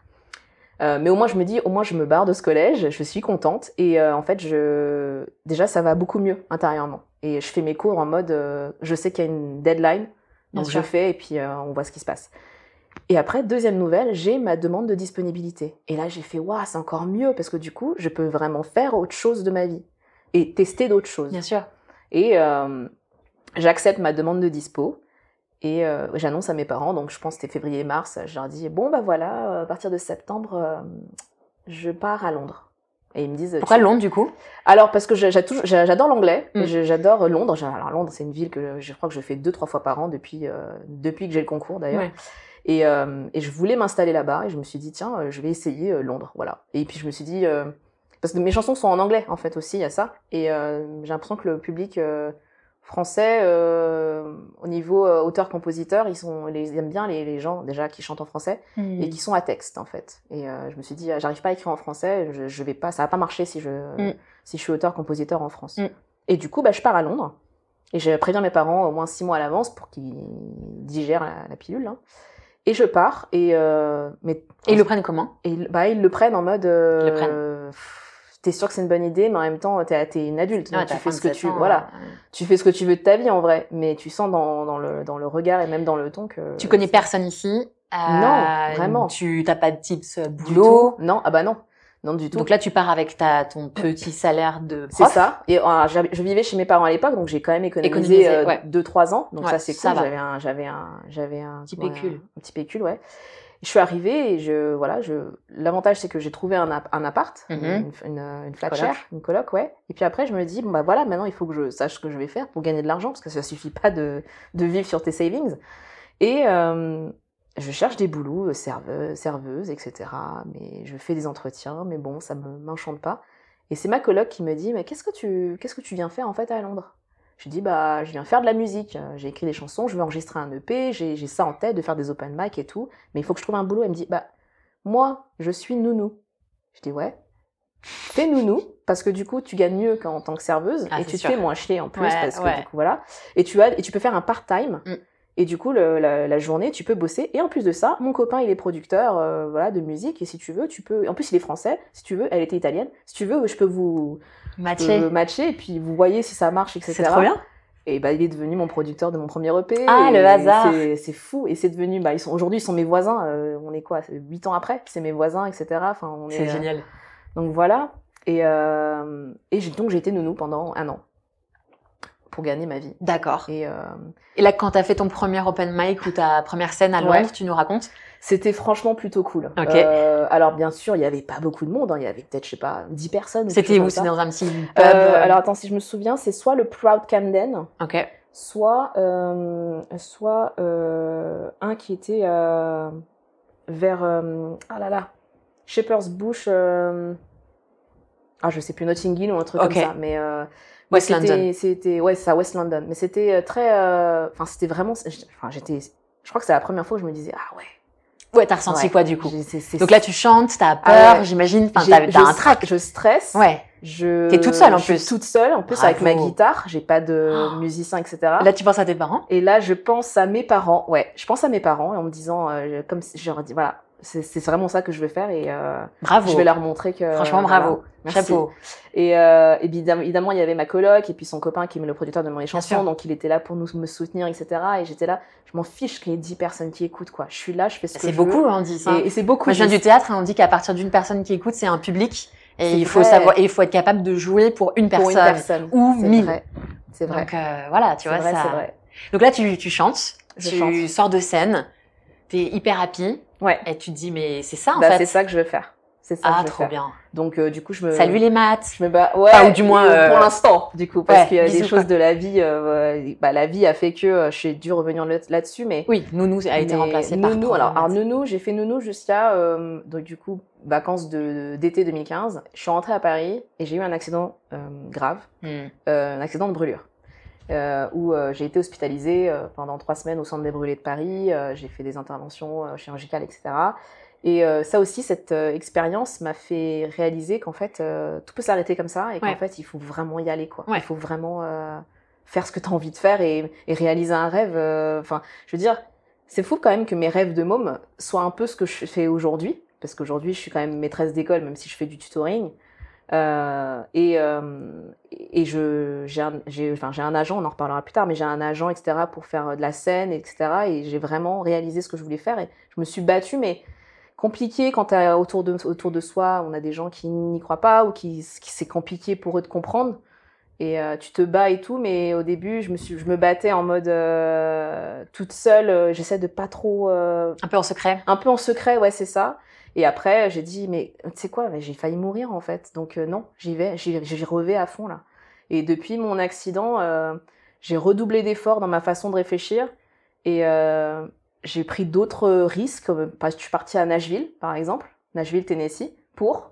Speaker 1: Euh, mais au moins, je me dis, au moins, je me barre de ce collège, je suis contente. Et euh, en fait, je... déjà, ça va beaucoup mieux intérieurement. Et je fais mes cours en mode, euh, je sais qu'il y a une deadline,
Speaker 3: Bien
Speaker 1: donc
Speaker 3: sûr.
Speaker 1: je fais et puis on voit ce qui se passe. Et après, deuxième nouvelle, j'ai ma demande de disponibilité. Et là, j'ai fait, waouh, c'est encore mieux parce que du coup, je peux vraiment faire autre chose de ma vie et tester d'autres choses.
Speaker 3: Bien sûr.
Speaker 1: Et euh, j'accepte ma demande de dispo. Et euh, j'annonce à mes parents, donc je pense que c'était février-mars, je leur dis, bon bah voilà, euh, à partir de septembre, euh, je pars à Londres. Et ils me disent...
Speaker 3: Pourquoi Londres du coup?
Speaker 1: Alors parce que j'adore l'anglais,
Speaker 3: Mm.
Speaker 1: j'adore Londres. Alors Londres, c'est une ville que je crois que je fais deux, trois fois par an depuis, euh, depuis que j'ai le concours d'ailleurs.
Speaker 3: Ouais.
Speaker 1: Et, euh, et je voulais m'installer là-bas et je me suis dit tiens euh, je vais essayer euh, Londres voilà et puis je me suis dit euh, parce que mes chansons sont en anglais en fait aussi il y a ça et j'ai l'impression que le public français au niveau auteur-compositeur ils sont ils aiment bien les, les gens déjà qui chantent en français et qui sont à texte en fait et je me suis dit ah, j'arrive pas à écrire en français je, je vais pas ça va pas marcher si je
Speaker 3: Mm.
Speaker 1: si je suis auteur-compositeur en France
Speaker 3: Mm.
Speaker 1: et du coup bah je pars à Londres et je préviens mes parents au moins six mois à l'avance pour qu'ils digèrent la, la pilule hein. Et je pars et euh, mais
Speaker 3: Et ils le prennent comment?
Speaker 1: et ils- bah, ils le prennent en mode. euh,
Speaker 3: Ils le prennent.
Speaker 1: pff, T'es sûr que c'est une bonne idée, mais en même temps, t'es es une adulte. donc
Speaker 3: Ah,
Speaker 1: tu fais ce que
Speaker 3: 27
Speaker 1: tu
Speaker 3: ans,
Speaker 1: voilà,
Speaker 3: euh,
Speaker 1: tu fais ce que tu veux de ta vie en vrai, mais tu sens dans, dans le dans le regard et même dans le ton que
Speaker 3: Tu connais personne ici euh,
Speaker 1: Non, vraiment.
Speaker 3: Tu t'as pas de tips euh, boulot?
Speaker 1: Non, ah bah non, non du tout.
Speaker 3: Donc là, tu pars avec ta ton petit salaire de
Speaker 1: c'est
Speaker 3: prof.
Speaker 1: ça. Et euh, je vivais chez mes parents à l'époque, donc j'ai quand même économisé,
Speaker 3: Économisé,
Speaker 1: euh,
Speaker 3: ouais.
Speaker 1: deux trois ans. Donc
Speaker 3: Ouais,
Speaker 1: ça c'est
Speaker 3: ça
Speaker 1: cool.
Speaker 3: va.
Speaker 1: J'avais un j'avais un j'avais un
Speaker 3: Petit pécule.
Speaker 1: un petit pécule, ouais. Je suis arrivée et je voilà, je l'avantage c'est que j'ai trouvé un, app- un appart,
Speaker 3: Mhm.
Speaker 1: une, une, une flat share, une coloc, ouais. Et puis après je me dis bon bah voilà, maintenant il faut que je sache ce que je vais faire pour gagner de l'argent parce que ça suffit pas de de vivre sur tes savings. Et euh, je cherche des boulots, euh, serveuse, serveuse, etc. Mais je fais des entretiens, mais bon, ça me m'enchante pas. Et c'est ma coloc qui me dit mais qu'est-ce que tu qu'est-ce que tu viens faire en fait à Londres? Je dis bah je viens faire de la musique, j'ai écrit des chansons, je veux enregistrer un EP, j'ai j'ai ça en tête de faire des open mic et tout, mais il faut que je trouve un boulot. Elle me dit bah moi je suis nounou. Je dis ouais. Fais nounou parce que du coup tu gagnes mieux qu'en tant que serveuse
Speaker 3: Ah,
Speaker 1: et tu te
Speaker 3: sûr.
Speaker 1: fais moins chier en plus
Speaker 3: Ouais,
Speaker 1: parce que
Speaker 3: ouais.
Speaker 1: du coup voilà et tu as et tu peux faire un part time
Speaker 3: Mm.
Speaker 1: Et du coup, le- la, la journée, tu peux bosser. Et en plus de ça, mon copain, il est producteur euh, voilà, de musique. Et si tu veux, tu peux. En plus, il est français. Si tu veux, elle était italienne. Si tu veux, je peux vous
Speaker 3: Matché.
Speaker 1: matcher. Et puis, vous voyez si ça marche, etc.
Speaker 3: C'est trop bien.
Speaker 1: Et bah, il est devenu mon producteur de mon premier EP.
Speaker 3: Ah, le hasard.
Speaker 1: c'est- fou. Et c'est devenu. Bah, ils sont aujourd'hui, ils sont mes voisins. euh, on est quoi? Huit ans après, c'est mes voisins, etc. Enfin, on est.
Speaker 3: C'est
Speaker 1: euh,
Speaker 3: génial.
Speaker 1: donc voilà. Et, euh, et j'ai- donc j'ai été nounou pendant un an pour gagner ma vie.
Speaker 3: D'accord.
Speaker 1: Et euh,
Speaker 3: Et là, quand t'as fait ton premier open mic ou ta première scène à Londres,
Speaker 1: Ouais.
Speaker 3: tu nous racontes
Speaker 1: C'était franchement plutôt cool.
Speaker 3: Ok.
Speaker 1: Euh, alors bien sûr, il y avait pas beaucoup de monde. hein. Il y avait peut-être, je sais pas, 10 personnes.
Speaker 3: C'était où? C'était dans un petit pub
Speaker 1: Euh, Alors attends, si je me souviens, c'est soit le Proud Camden,
Speaker 3: Ok.
Speaker 1: soit soit un qui était vers ah là là Shepherd's Bush. ah je sais plus Notting Hill ou un truc comme ça, mais euh,
Speaker 3: West London.
Speaker 1: C'était ouais, c'est ça, West London. Mais c'était euh, très, euh, enfin c'était vraiment, enfin j'étais, je crois que c'est la première fois que je me disais ah ouais.
Speaker 3: Ouais, t'as ressenti
Speaker 1: Ouais.
Speaker 3: quoi du coup Donc là, tu chantes, t'as peur,
Speaker 1: Ah ouais.
Speaker 3: j'imagine. Enfin, t'as un trac.
Speaker 1: Je stresse.
Speaker 3: Ouais.
Speaker 1: Je.
Speaker 3: T'es toute seule, en
Speaker 1: je suis
Speaker 3: plus.
Speaker 1: toute seule, en plus avec ma guitare. J'ai pas de
Speaker 3: Oh.
Speaker 1: musicien, etc.
Speaker 3: Là, tu penses à tes parents?
Speaker 1: Et là, je pense à mes parents. Ouais, je pense à mes parents en me disant, euh, comme si je leur dis, voilà, c'est c'est vraiment ça que je veux faire et euh,
Speaker 3: Bravo.
Speaker 1: je vais leur montrer que.
Speaker 3: Franchement,
Speaker 1: voilà.
Speaker 3: bravo.
Speaker 1: Merci.
Speaker 3: Chapeau.
Speaker 1: Et euh, évidemment, évidemment, il y avait ma coloc et puis son copain qui est le producteur de mes chansons, donc il était là pour nous me soutenir, etc. Et j'étais là, je m'en fiche qu'il y ait 10 personnes qui écoutent, quoi. Je suis là, je fais ce que
Speaker 3: C'est
Speaker 1: je
Speaker 3: beaucoup,
Speaker 1: veux.
Speaker 3: hein, on dit ça.
Speaker 1: Et, et c'est beaucoup.
Speaker 3: Moi, je viens du théâtre et on dit qu'à partir d'une personne qui écoute, c'est un public. Et
Speaker 1: C'est
Speaker 3: il faut savoir, et il faut être capable de jouer pour une
Speaker 1: pour
Speaker 3: personne.
Speaker 1: une personne.
Speaker 3: ou
Speaker 1: C'est
Speaker 3: mille.
Speaker 1: vrai. C'est vrai.
Speaker 3: Donc euh, voilà, tu
Speaker 1: C'est
Speaker 3: vois
Speaker 1: vrai,
Speaker 3: ça.
Speaker 1: c'est vrai.
Speaker 3: Donc là, tu, tu chantes,
Speaker 1: Je
Speaker 3: tu
Speaker 1: chante.
Speaker 3: sors de scène, t'es hyper happy.
Speaker 1: Ouais.
Speaker 3: Et tu te dis, mais c'est ça en
Speaker 1: Bah,
Speaker 3: fait.
Speaker 1: c'est ça que je veux faire. C'est ça
Speaker 3: ah,
Speaker 1: que je veux
Speaker 3: trop
Speaker 1: faire.
Speaker 3: bien.
Speaker 1: Donc euh, du coup, je me
Speaker 3: Salut les maths.
Speaker 1: je me bats ouais
Speaker 3: Enfin, ou du moins,
Speaker 1: euh, pour
Speaker 3: euh,
Speaker 1: l'instant du coup parce
Speaker 3: ouais,
Speaker 1: qu'il y a des
Speaker 3: bisous,
Speaker 1: choses de la vie euh, bah la vie a fait que j'ai dû revenir là- là-dessus mais
Speaker 3: Oui, Nounou a été
Speaker 1: mais
Speaker 3: remplacé par
Speaker 1: Nounou alors. Nounou j'ai fait Nounou jusqu'à donc du coup vacances de d'été 2015 je suis rentrée à Paris et j'ai eu un accident grave
Speaker 3: Hmm.
Speaker 1: un accident de brûlure euh, où euh, j'ai été hospitalisée euh, pendant trois semaines au centre des brûlés de Paris. J'ai fait des interventions chirurgicales, etc. Et ça aussi, cette expérience m'a fait réaliser qu'en fait, tout peut s'arrêter comme ça et qu'en
Speaker 3: Ouais.
Speaker 1: fait, il faut vraiment y aller. Quoi.
Speaker 3: Ouais.
Speaker 1: Il faut vraiment faire ce que tu as envie de faire et, et réaliser un rêve. Enfin, je veux dire, c'est fou quand même que mes rêves de môme soient un peu ce que je fais aujourd'hui. Parce qu'aujourd'hui, je suis quand même maîtresse d'école, même si je fais du tutoring. Euh, et, euh, et je j'ai un, enfin j'ai un agent on en reparlera plus tard mais j'ai un agent etc pour faire euh, de la scène etc et j'ai vraiment réalisé ce que je voulais faire et je me suis battue mais compliqué quand autour de autour de soi on a des gens qui n'y croient pas ou qui, qui c'est compliqué pour eux de comprendre et euh, tu te bats et tout mais au début je me suis je me battais en mode toute seule j'essaie de pas trop
Speaker 3: Un peu en secret.
Speaker 1: un peu en secret, ouais, c'est ça. Et après, j'ai dit, mais tu sais quoi, j'ai failli mourir en fait. Donc euh, non, j'y vais, j'y revais à fond là. Et depuis mon accident, euh, j'ai redoublé d'efforts dans ma façon de réfléchir. Et euh, j'ai pris d'autres risques. Je suis partie à Nashville, par exemple, Nashville, Tennessee, pour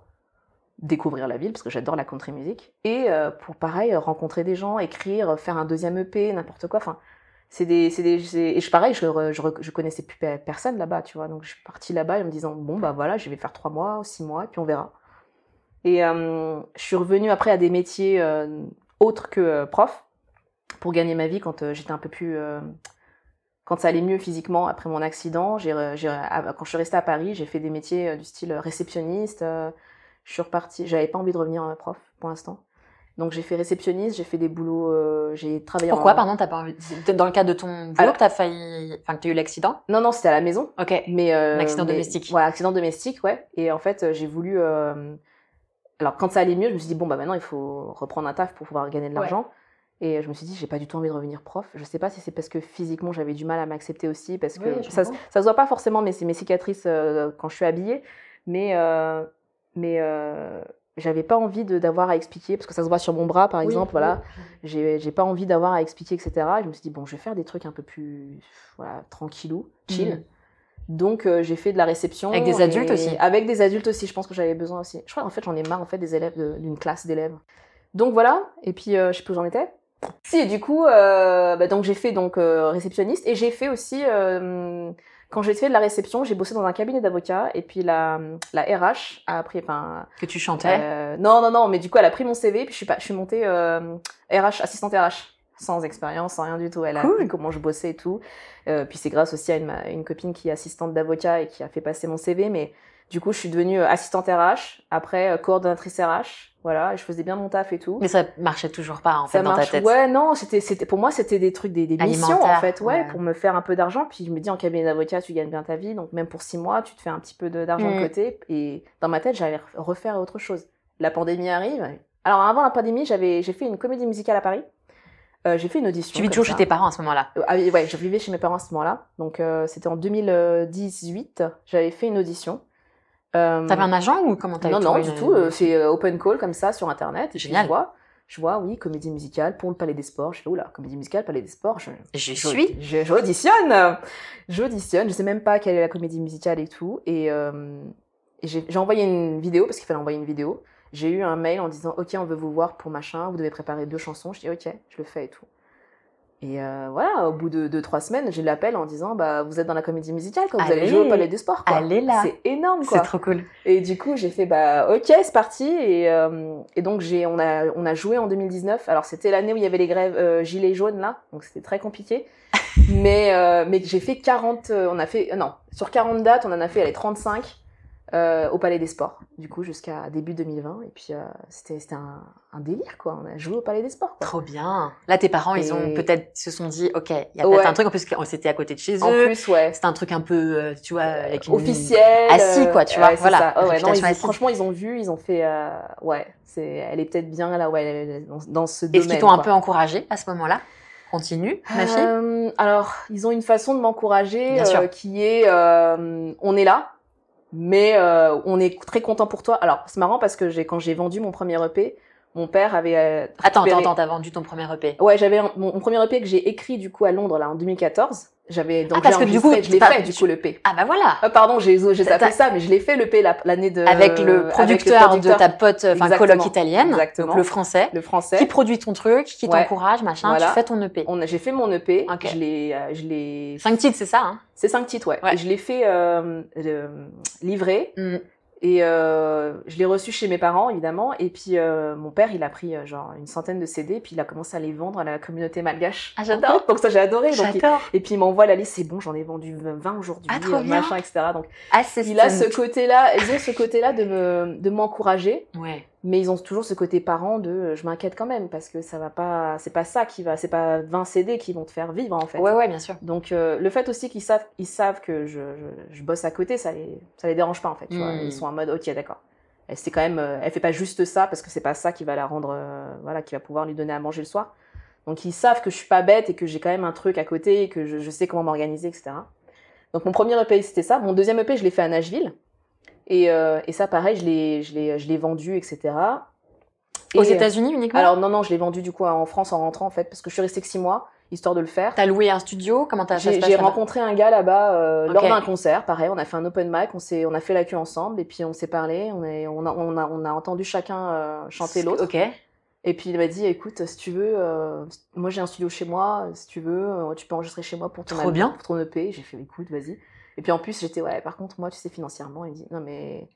Speaker 1: découvrir la ville, parce que j'adore la country music. Et pour pareil, rencontrer des gens, écrire, faire un deuxième EP, n'importe quoi. Enfin, c'est des, des, et je pareil, je, je, je connaissais plus pe- personne là-bas, tu vois. Donc je suis partie là-bas en me disant bon bah voilà, je vais faire trois mois, ou six mois, puis on verra. Et euh, je suis revenue après à des métiers euh, autres que euh, prof pour gagner ma vie quand j'étais un peu plus, quand ça allait mieux physiquement après mon accident. Quand je suis restée à Paris, j'ai fait des métiers du style réceptionniste. je suis repartie, j'avais pas envie de revenir prof pour l'instant. Donc j'ai fait réceptionniste, j'ai fait des boulots, euh, j'ai travaillé
Speaker 3: Pourquoi,
Speaker 1: en...
Speaker 3: pardon, t'as pas envie dans le cadre de ton boulot
Speaker 1: Alors-
Speaker 3: que t'as failli, enfin que t'as eu l'accident?
Speaker 1: Non, non, c'était à la maison.
Speaker 3: Ok.
Speaker 1: Mais euh,
Speaker 3: Un accident
Speaker 1: mais-
Speaker 3: domestique.
Speaker 1: Ouais, accident domestique, ouais. Et en fait, j'ai voulu. euh, Alors, quand ça allait mieux, je me suis dit bon bah maintenant il faut reprendre un taf pour pouvoir gagner de
Speaker 3: Ouais.
Speaker 1: l'argent. Et je me suis dit j'ai pas du tout envie de revenir prof. Je sais pas si c'est parce que physiquement j'avais du mal à m'accepter aussi, parce que
Speaker 3: Oui,
Speaker 1: ça, ça se voit pas forcément, mais c'est mes cicatrices euh, quand je suis habillée. Mais euh, mais euh, j'avais pas envie d'avoir à expliquer parce que ça se voit sur mon bras par exemple. Voilà, j'ai j'ai pas envie d'avoir à expliquer, etc. Et je me suis dit, bon, je vais faire des trucs un peu plus voilà, tranquillou, chill.
Speaker 3: Mhm.
Speaker 1: Donc, euh, j'ai fait de la réception.
Speaker 3: Avec des adultes aussi.
Speaker 1: Avec des adultes aussi, je pense que j'avais besoin aussi. Je crois, en fait, j'en ai marre, en fait, des élèves, de- d'une classe d'élèves. Donc, voilà. Et puis, euh, je sais plus où j'en étais. Si, et du coup, euh, bah, donc, j'ai fait donc euh, réceptionniste et j'ai fait aussi, quand j'ai fait de la réception, j'ai bossé dans un cabinet d'avocats et puis la, la RH a pris, enfin,
Speaker 3: Que tu chantais.
Speaker 1: euh, non, non, non, mais du coup, elle a pris mon CV, puis je suis, pas, je suis montée euh, RH, assistante RH, sans expérience, sans rien du tout. Elle a
Speaker 3: Cool.
Speaker 1: vu comment je bossais et tout. Euh, puis c'est grâce aussi à une copine qui est assistante d'avocat et qui a fait passer mon CV, mais du coup, je suis devenue euh, assistante RH, après euh, coordonnatrice RH, voilà, je faisais bien mon taf et tout.
Speaker 3: Mais ça marchait toujours pas en fait
Speaker 1: ça
Speaker 3: dans
Speaker 1: marche,
Speaker 3: ta tête.
Speaker 1: ouais, non, c'était, c'était, pour moi, c'était des trucs, des, des missions, en fait, ouais,
Speaker 3: ouais.
Speaker 1: pour me faire un peu d'argent. Puis je me dis, en cabinet d'avocat, tu gagnes bien ta vie, donc même pour six mois, tu te fais un petit peu de- d'argent de
Speaker 3: Mm.
Speaker 1: côté. Et dans ma tête, j'allais refaire autre chose. La pandémie arrive. Alors avant la pandémie, j'avais, j'ai fait une comédie musicale à Paris. Euh, j'ai fait une audition.
Speaker 3: Tu vis toujours
Speaker 1: ça.
Speaker 3: chez tes parents à ce moment-là?
Speaker 1: Ah oui, ouais, je vivais chez mes parents à ce moment-là. Donc euh, c'était en 2018. J'avais fait une audition. Euh,
Speaker 3: T'avais un agent ou comment t'avais
Speaker 1: non, non, du
Speaker 3: une-
Speaker 1: tout. euh, c'est euh, open call comme ça sur Internet.
Speaker 3: Génial.
Speaker 1: Je vois, je vois, oui, comédie musicale pour le Palais des Sports. Je fais, oula, comédie musicale, Palais des Sports. Je,
Speaker 3: Je
Speaker 1: je-
Speaker 3: suis.
Speaker 1: je- J'auditionne J'auditionne. Je sais même pas quelle est la comédie musicale et tout. Et, euh, et j'ai j'ai envoyé une vidéo, parce qu'il fallait envoyer une vidéo. J'ai eu un mail en disant, OK, on veut vous voir pour machin, vous devez préparer deux chansons. Je dis, OK, je le fais et tout. Et euh, voilà, au bout de deux, trois semaines, j'ai l'appel en disant, bah, vous êtes dans la comédie musicale quand vous allez jouer au Palais des Sports. Quoi.
Speaker 3: Allez là.
Speaker 1: C'est énorme, quoi.
Speaker 3: C'est trop cool.
Speaker 1: Et du coup, j'ai fait bah ok, c'est parti. Et, euh, et donc j'ai on a on a joué en 2019. Alors c'était l'année où il y avait les grèves euh, gilets jaunes là, donc c'était très compliqué. mais euh, mais j'ai fait 40 euh, on a fait euh, non, sur 40 dates, on en a fait allez 35 euh, au Palais des Sports. Du coup, jusqu'à début 2020 et puis euh, c'était c'était un, un délire quoi. On a joué au Palais des Sports. Quoi.
Speaker 3: Trop bien. Là, tes parents, ils ont
Speaker 1: Et-
Speaker 3: peut-être se sont dit, ok, il y a peut-être
Speaker 1: Ouais.
Speaker 3: un truc. En plus, c'était à côté de chez
Speaker 1: En
Speaker 3: eux.
Speaker 1: plus, ouais.
Speaker 3: C'était un truc un peu, euh, tu vois, avec une...
Speaker 1: officiel
Speaker 3: Assis, quoi, tu vois,
Speaker 1: ouais, c'est
Speaker 3: voilà.
Speaker 1: Oh, ouais, non, ils- franchement ils ont vu ils ont fait euh, ouais c'est elle est peut-être bien là ouais dans, dans ce
Speaker 3: Est-ce
Speaker 1: domaine
Speaker 3: qu'ils t'ont un peu encouragé à ce moment-là? Continue, ma fille.
Speaker 1: Euh, alors, ils ont une façon de m'encourager euh, qui est euh, on est là, mais euh, on est très content pour toi. Alors, c'est marrant parce que j'ai quand j'ai vendu mon premier EP, mon père avait euh,
Speaker 3: Attends, attends,
Speaker 1: récupéré-
Speaker 3: attends, t'as vendu ton premier EP.
Speaker 1: Ouais, j'avais un- mon, mon premier EP que j'ai écrit du coup à Londres là en 2014. J'avais donc
Speaker 3: Ah, parce que du coup,
Speaker 1: je l'ai fait du coup l'EP.
Speaker 3: Ah bah voilà.
Speaker 1: Ah pardon, j'ai j'ai tapé ça, mais je l'ai fait l'EP la- l'année de
Speaker 3: avec le
Speaker 1: avec le
Speaker 3: producteur, de ta pote, enfin coloc italienne,
Speaker 1: Exactement.
Speaker 3: donc le français,
Speaker 1: le français.
Speaker 3: qui produit ton truc, qui
Speaker 1: Ouais.
Speaker 3: t'encourage, machin,
Speaker 1: Voilà.
Speaker 3: tu fais ton EP.
Speaker 1: On a, j'ai fait mon EP,
Speaker 3: Ok.
Speaker 1: je l'ai, euh, je l'ai.
Speaker 3: Cinq titres, c'est ça, hein?
Speaker 1: C'est cinq titres, ouais.
Speaker 3: Ouais.
Speaker 1: Je l'ai fait euh, euh, livrer
Speaker 3: Mm.
Speaker 1: Et euh, je l'ai reçu chez mes parents évidemment. Et puis euh, mon père, il a pris euh, genre une centaine de CD, puis il a commencé à les vendre à la communauté malgache.
Speaker 3: Ah, j'adore.
Speaker 1: Donc ça j'ai adoré. Donc, il-. Et puis il m'envoie la liste, c'est bon, j'en ai vendu 20 aujourd'hui,
Speaker 3: Ah, trop bien.
Speaker 1: machin, etc. Donc
Speaker 3: Ah, c'est
Speaker 1: il a ce côté-là, ils ont ce côté-là de me, de m'encourager,
Speaker 3: Ouais.
Speaker 1: Mais ils ont toujours ce côté parent de, euh, je m'inquiète quand même parce que ça va pas, c'est pas ça qui va, c'est pas 20 CD qui vont te faire vivre en fait.
Speaker 3: Ouais, ouais, bien sûr.
Speaker 1: Donc euh, le fait aussi qu'ils savent, ils savent que je, je, je bosse à côté, ça les, ça les dérange pas en fait. Tu vois.
Speaker 3: Mm.
Speaker 1: Ils sont en mode, ok, d'accord. Elle c'est quand même, euh, elle fait pas juste ça parce que c'est pas ça qui va la rendre, euh, voilà, qui va pouvoir lui donner à manger le soir. Donc ils savent que je suis pas bête et que j'ai quand même un truc à côté et que je, je sais comment m'organiser, etc. Donc mon premier EP c'était ça. Mon deuxième EP je l'ai fait à Nashville et, euh, et ça pareil je l'ai, je l'ai, je l'ai vendu, etc.
Speaker 3: Aux
Speaker 1: Et, euh,
Speaker 3: États-Unis uniquement?
Speaker 1: Alors non non je l'ai vendu du coup en France en rentrant en fait parce que je suis restée que six mois histoire de le faire.
Speaker 3: T'as loué un studio? Comment t'as se
Speaker 1: J'ai rencontré un gars là-bas euh, lors d'un concert, pareil, on a fait un open mic, on s'est, on a fait la queue ensemble et puis on s'est parlé, on, est, on, a, on, a, on a entendu chacun euh, chanter l'autre.
Speaker 3: Ok.
Speaker 1: Et puis il m'a dit, écoute, si tu veux, euh, moi j'ai un studio chez moi, si tu veux, tu peux enregistrer chez moi pour ton,
Speaker 3: Trop
Speaker 1: album,
Speaker 3: bien.
Speaker 1: pour ton EP. J'ai fait, écoute, vas-y. Et puis en plus j'étais, ouais, par contre moi tu sais financièrement, il me dit, non mais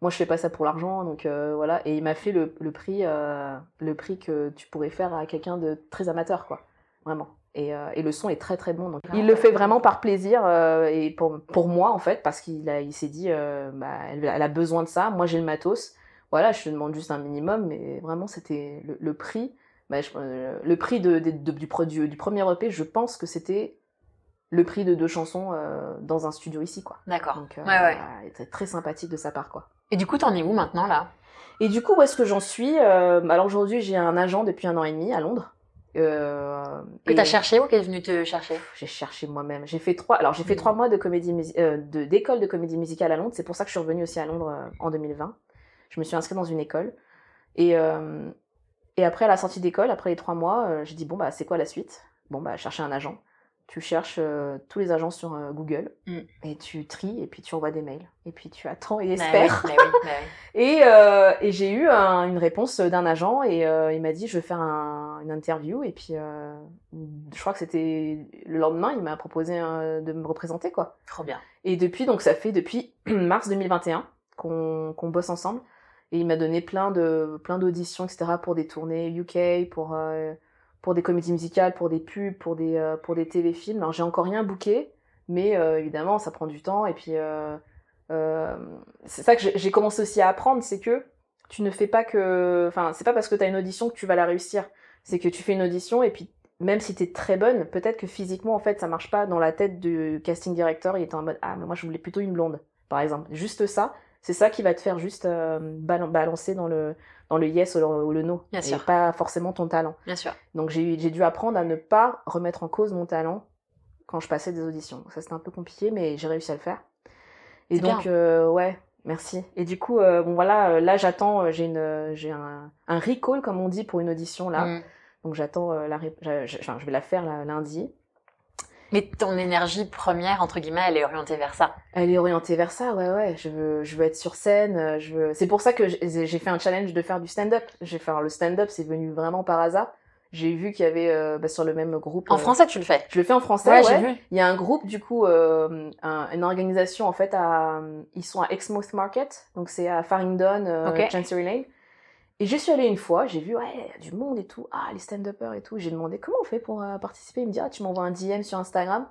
Speaker 1: moi je fais pas ça pour l'argent, donc euh, voilà. Et il m'a fait le, le prix, euh, le prix que tu pourrais faire à quelqu'un de très amateur, quoi, vraiment. Et, euh, et le son est très très bon. Donc. Il le fait vraiment par plaisir euh, et pour, pour moi en fait, parce qu'il a, il s'est dit, euh, bah, elle, a besoin de ça, moi j'ai le matos. Voilà, je te demande juste un minimum, mais vraiment c'était le, le prix. Bah, je- le prix de, de- de- du, du premier EP, je pense que c'était le prix de deux chansons euh, dans un studio ici, quoi.
Speaker 3: D'accord.
Speaker 1: Donc, euh,
Speaker 3: Ouais, ouais.
Speaker 1: était très sympathique de sa part, quoi.
Speaker 3: Et du coup, t'en es où maintenant là?
Speaker 1: Et du coup, où est-ce que j'en suis Euh, Alors aujourd'hui, j'ai un agent depuis un an et demi à Londres. Euh,
Speaker 3: Que t'as cherché ou qui est venu te chercher?
Speaker 1: J'ai cherché moi-même. J'ai fait trois. Alors j'ai fait trois mois de comédie euh, de d'école de comédie musicale à Londres. C'est pour ça que je suis revenue aussi à Londres en 2020. Je me suis inscrite dans une école et euh, et après à la sortie d'école, après les trois mois, j'ai dit bon bah c'est quoi la suite? Bon bah chercher un agent. Tu cherches euh, tous les agents sur euh, Google
Speaker 3: Mm.
Speaker 1: et tu tries et puis tu envoies des mails et puis tu attends et
Speaker 3: Bah
Speaker 1: espères.
Speaker 3: oui, bah oui, bah oui.
Speaker 1: Et, euh, et j'ai eu un- une réponse d'un agent et il m'a dit je veux faire un- une interview et puis je crois que c'était le lendemain il m'a proposé de me représenter quoi.
Speaker 3: Trop bien.
Speaker 1: Et depuis donc ça fait depuis mars 2021 qu'on qu'on bosse ensemble et il m'a donné plein de plein d'auditions etc pour des tournées UK pour pour des comédies musicales pour des pubs pour des euh, pour des téléfilms. Alors j'ai encore rien booké mais euh, évidemment ça prend du temps et puis euh, c'est ça que j'ai commencé aussi à apprendre, c'est que tu ne fais pas que, enfin, c'est pas parce que tu as une audition que tu vas la réussir. C'est que tu fais une audition et puis même si t'es très bonne, peut-être que physiquement en fait ça marche pas dans la tête du casting director. Il était en mode ah mais moi je voulais plutôt une blonde, par exemple. Juste ça, c'est ça qui va te faire juste euh, balan- balancer dans le dans le yes ou le, ou le no,
Speaker 3: Bien
Speaker 1: et
Speaker 3: sûr.
Speaker 1: pas forcément ton talent.
Speaker 3: Bien sûr.
Speaker 1: Donc j'ai dû apprendre à ne pas remettre en cause mon talent quand je passais des auditions. Donc ça c'était un peu compliqué, mais j'ai réussi à le faire. Et donc euh, ouais, merci. Et du coup euh, bon voilà, là j'attends, j'ai une j'ai un, un recall comme on dit pour une audition là.
Speaker 3: Mm.
Speaker 1: Donc j'attends la je vais la faire là, lundi.
Speaker 3: Mais ton énergie première, entre guillemets, elle est orientée vers ça.
Speaker 1: Elle est orientée vers ça, ouais, ouais. Je veux, je veux être sur scène. euh, Je veux... C'est pour ça que j'ai fait un challenge de faire du stand-up. J'ai fait le stand-up, c'est venu vraiment par hasard. J'ai vu qu'il y avait euh, bah, sur le même groupe.
Speaker 3: En
Speaker 1: euh,
Speaker 3: français, tu le fais?
Speaker 1: Je le fais en français,
Speaker 3: Ouais,
Speaker 1: ouais.
Speaker 3: j'ai vu.
Speaker 1: Il y a un groupe du coup, euh, un- une organisation en fait à, ils sont à Exmouth Market, donc c'est à Farringdon, euh,
Speaker 3: Ok.
Speaker 1: Chancery Lane. Et j'y suis allée une fois, j'ai vu ouais, il y a du monde et tout, ah les stand-uppers et tout. J'ai demandé comment on fait pour euh, participer? Il me dit ah tu m'envoies un DM sur Instagram.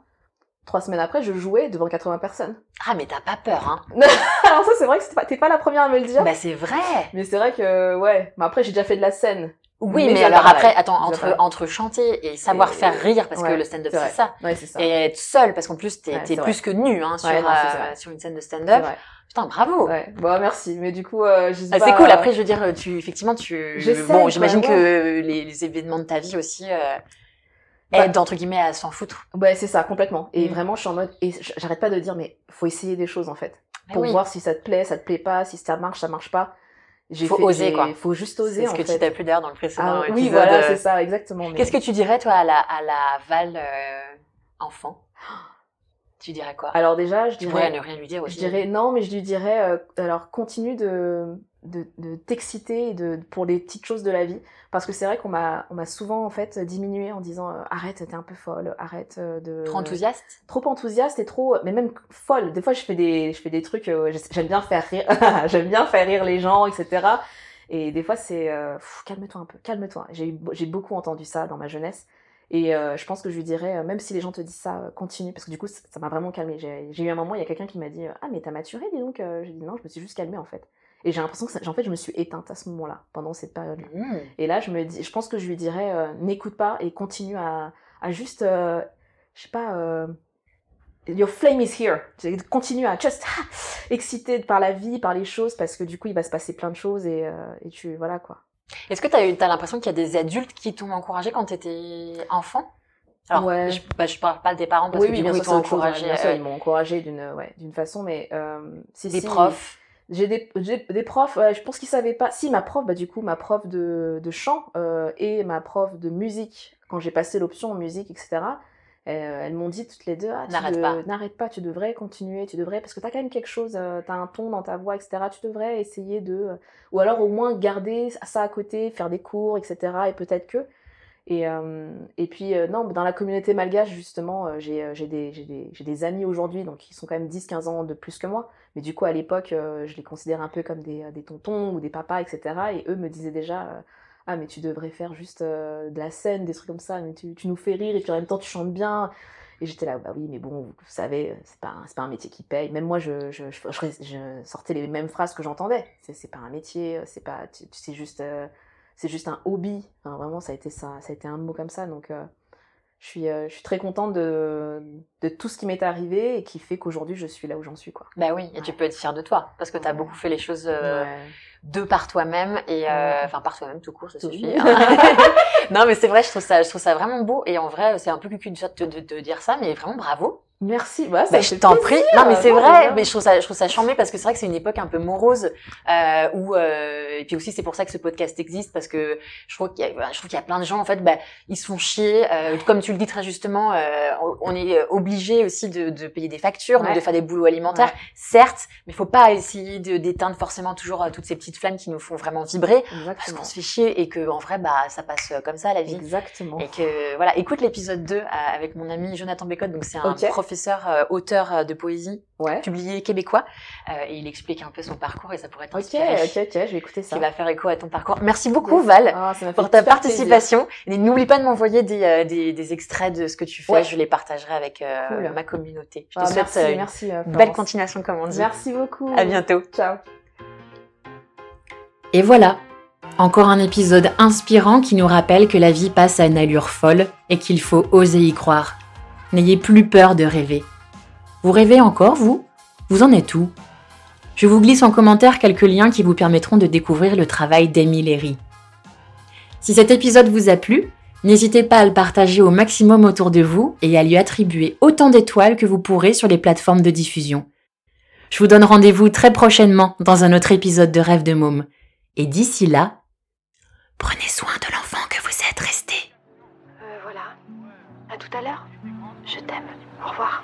Speaker 1: Trois semaines après, je jouais devant 80 personnes.
Speaker 3: Ah, mais t'as pas peur, hein
Speaker 1: Alors ça c'est vrai que pas- t'es pas la première à me le dire.
Speaker 3: Bah, c'est vrai
Speaker 1: Mais c'est vrai que ouais. Mais après j'ai déjà fait de la scène.
Speaker 3: Oui,
Speaker 1: Mais
Speaker 3: alors après, attends, entre, entre chanter et savoir
Speaker 1: Et-
Speaker 3: faire rire, parce que le stand-up,
Speaker 1: c'est
Speaker 3: ça,
Speaker 1: Ouais c'est ça.
Speaker 3: et être seul, parce qu'en plus, t'es
Speaker 1: Ouais,
Speaker 3: plus que nu hein, sur,
Speaker 1: non,
Speaker 3: euh, sur une scène de stand-up. Putain, bravo
Speaker 1: Ouais. Bon merci. Mais du coup euh, je sais
Speaker 3: Ah,
Speaker 1: pas,
Speaker 3: c'est cool.
Speaker 1: euh,
Speaker 3: Après, je veux dire, tu effectivement, tu. Bon, j'imagine
Speaker 1: ouais.
Speaker 3: que les, les événements de ta vie aussi. euh,
Speaker 1: Bah-
Speaker 3: aide entre guillemets à s'en foutre.
Speaker 1: Ouais, c'est ça, complètement. Et
Speaker 3: Mm.
Speaker 1: vraiment, je suis en mode, et j'arrête pas de dire, mais faut essayer des choses en fait,
Speaker 3: Mais
Speaker 1: pour
Speaker 3: oui.
Speaker 1: voir si ça te plaît, ça te plaît pas, si ça marche, ça marche pas. J'ai
Speaker 3: Faut
Speaker 1: fait-
Speaker 3: oser, quoi.
Speaker 1: Faut juste oser
Speaker 3: C'est ce
Speaker 1: en
Speaker 3: que
Speaker 1: fait.
Speaker 3: tu t'as plus d'ailleurs dans le précédent
Speaker 1: Ah, oui, voilà,
Speaker 3: euh,
Speaker 1: c'est ça, exactement. mais-
Speaker 3: Qu'est-ce que tu dirais toi à la à la Val euh, enfant? Tu dirais quoi?
Speaker 1: Alors déjà, je
Speaker 3: Tu pourrais
Speaker 1: dirais,
Speaker 3: ne rien lui dire aussi.
Speaker 1: je dirais non, mais je lui dirais, euh, alors continue de de, de t'exciter de pour les petites choses de la vie, parce que c'est vrai qu'on m'a on m'a souvent en fait diminué en disant euh, arrête, t'es un peu folle, arrête euh, de
Speaker 3: Trop enthousiaste?
Speaker 1: Trop enthousiaste et trop mais même folle. Des fois je fais des je fais des trucs euh, j'aime bien faire rire j'aime bien faire rire les gens etc et des fois c'est euh, calme-toi un peu calme-toi. J'ai j'ai beaucoup entendu ça dans ma jeunesse et euh, je pense que je lui dirais euh, même si les gens te disent ça euh, continue parce que du coup ça m'a vraiment calmé j'ai eu un moment il y a quelqu'un qui m'a dit ah mais t'as maturé dis donc j'ai dit non je me suis juste calmée en fait et j'ai l'impression que ça- en fait je me suis éteinte à ce moment-là pendant cette période là
Speaker 3: Mmh.
Speaker 1: et là, je me dis, je pense que je lui dirais, euh, n'écoute pas et continue à, à juste, euh, je sais pas, euh, your flame is here. Continue à just ah, exciter par la vie, par les choses, parce que du coup, il va se passer plein de choses et, et tu, voilà quoi.
Speaker 3: Est-ce que tu as, l'impression qu'il y a des adultes qui t'ont encouragé quand tu étais enfant? Alors,
Speaker 1: Ouais.
Speaker 3: je, bah, je parle pas de tes parents parce
Speaker 1: oui,
Speaker 3: que
Speaker 1: oui, bien sûr,
Speaker 3: ils
Speaker 1: hein,
Speaker 3: encouragé.
Speaker 1: bien sûr,
Speaker 3: euh,
Speaker 1: ils m'ont encouragé d'une, ouais, d'une façon, mais euh, si,
Speaker 3: des
Speaker 1: si,
Speaker 3: profs?
Speaker 1: J'ai des, des profs, euh, je pense qu'ils savaient pas. Si, ma prof, bah, du coup, ma prof de, de chant euh, et ma prof de musique, quand j'ai passé l'option musique, etc., elles m'ont dit toutes les deux ah,
Speaker 3: N'arrête
Speaker 1: de-
Speaker 3: pas.
Speaker 1: N'arrête pas, tu devrais continuer, tu devrais, parce que t'as quand même quelque chose, euh, t'as un ton dans ta voix, etc., tu devrais essayer de. euh, ou alors au moins garder ça à côté, faire des cours, etc., et peut-être que. Et, euh, et puis, euh, non, dans la communauté malgache, justement, euh, j'ai euh, j'ai des, j'ai des, j'ai des amis aujourd'hui, donc qui sont quand même 10-15 ans de plus que moi. Mais du coup, à l'époque, euh, je les considère un peu comme des, euh, des tontons ou des papas, etc. Et eux me disaient déjà, euh, ah, mais tu devrais faire juste euh, de la scène, des trucs comme ça, mais tu, nous fais rire et puis en même temps, tu chantes bien. Et j'étais là, bah oui, mais bon, vous savez, euh, c'est pas, pas un métier qui paye. Même moi, je, je, je, je- sortais les mêmes phrases que j'entendais. C'est, pas un métier, c'est pas, juste, euh, c'est juste un hobby. Vraiment, ça a été ça, ça a été un mot comme ça. Donc, euh, je suis, euh, je suis très contente de, de tout ce qui m'est arrivé et qui fait qu'aujourd'hui, je suis là où j'en suis, quoi.
Speaker 3: Bah oui, et tu peux être fier de toi parce que tu as
Speaker 1: Ouais.
Speaker 3: beaucoup fait les choses euh,
Speaker 1: Ouais.
Speaker 3: de par toi-même et euh, enfin par toi-même tout court, ça suffit. hein. non, mais c'est vrai, je trouve ça, je trouve ça vraiment beau et en vrai, c'est un peu cucu de, de, de dire ça, mais vraiment bravo.
Speaker 1: Merci. Bah, ça
Speaker 3: Bah, je t'en prie. Non, mais c'est vrai. Mais je trouve ça, je trouve ça charmé parce que c'est vrai que c'est une époque un peu morose. Euh, où euh, et puis aussi c'est pour ça que ce podcast existe parce que je trouve qu'il y a, je trouve qu'il y a plein de gens en fait, bah, ils se font chier. Euh, comme tu le dis très justement, euh, on- est obligé aussi de, de payer des factures, donc de faire des boulots alimentaires,
Speaker 1: Ouais.
Speaker 3: certes, mais faut pas essayer de d'éteindre forcément toujours euh, toutes ces petites flammes qui nous font vraiment vibrer parce
Speaker 1: Exactement.
Speaker 3: qu'on se fait chier et que en vrai bah ça passe euh, comme ça la vie.
Speaker 1: Exactement.
Speaker 3: Et que voilà, écoute l'épisode 2 euh, avec mon ami Jonathan Bécotte, donc c'est un
Speaker 1: Ok.
Speaker 3: professeur euh, auteur euh, de poésie
Speaker 1: Ouais.
Speaker 3: publié québécois euh, et il explique un peu son parcours et ça pourrait
Speaker 1: Ok,
Speaker 3: t'inspirer.
Speaker 1: ok, ok, je vais écouter ça.
Speaker 3: Qui va faire écho à ton parcours. Merci beaucoup Val
Speaker 1: Ah, fait
Speaker 3: pour ta participation. Et n'oublie pas de m'envoyer des, euh, des, des extraits de ce que tu fais.
Speaker 1: Ouais.
Speaker 3: Je les partagerai avec euh,
Speaker 1: Cool.
Speaker 3: ma communauté. Je te
Speaker 1: Ah,
Speaker 3: souhaite
Speaker 1: merci,
Speaker 3: euh, une
Speaker 1: merci.
Speaker 3: belle continuation comme on dit.
Speaker 1: Merci beaucoup.
Speaker 3: À bientôt.
Speaker 1: Ciao.
Speaker 3: Et voilà, encore un épisode inspirant qui nous rappelle que la vie passe à une allure folle et qu'il faut oser y croire. N'ayez plus peur de rêver. Vous rêvez encore, vous? Vous en êtes où? Je vous glisse en commentaire quelques liens qui vous permettront de découvrir le travail d'Amy Léry. Si cet épisode vous a plu, n'hésitez pas à le partager au maximum autour de vous et à lui attribuer autant d'étoiles que vous pourrez sur les plateformes de diffusion. Je vous donne rendez-vous très prochainement dans un autre épisode de Rêve de Môme. Et d'ici là, prenez soin de l'enfant que vous êtes resté.
Speaker 2: Euh, voilà. À tout à l'heure. Je t'aime. Au revoir.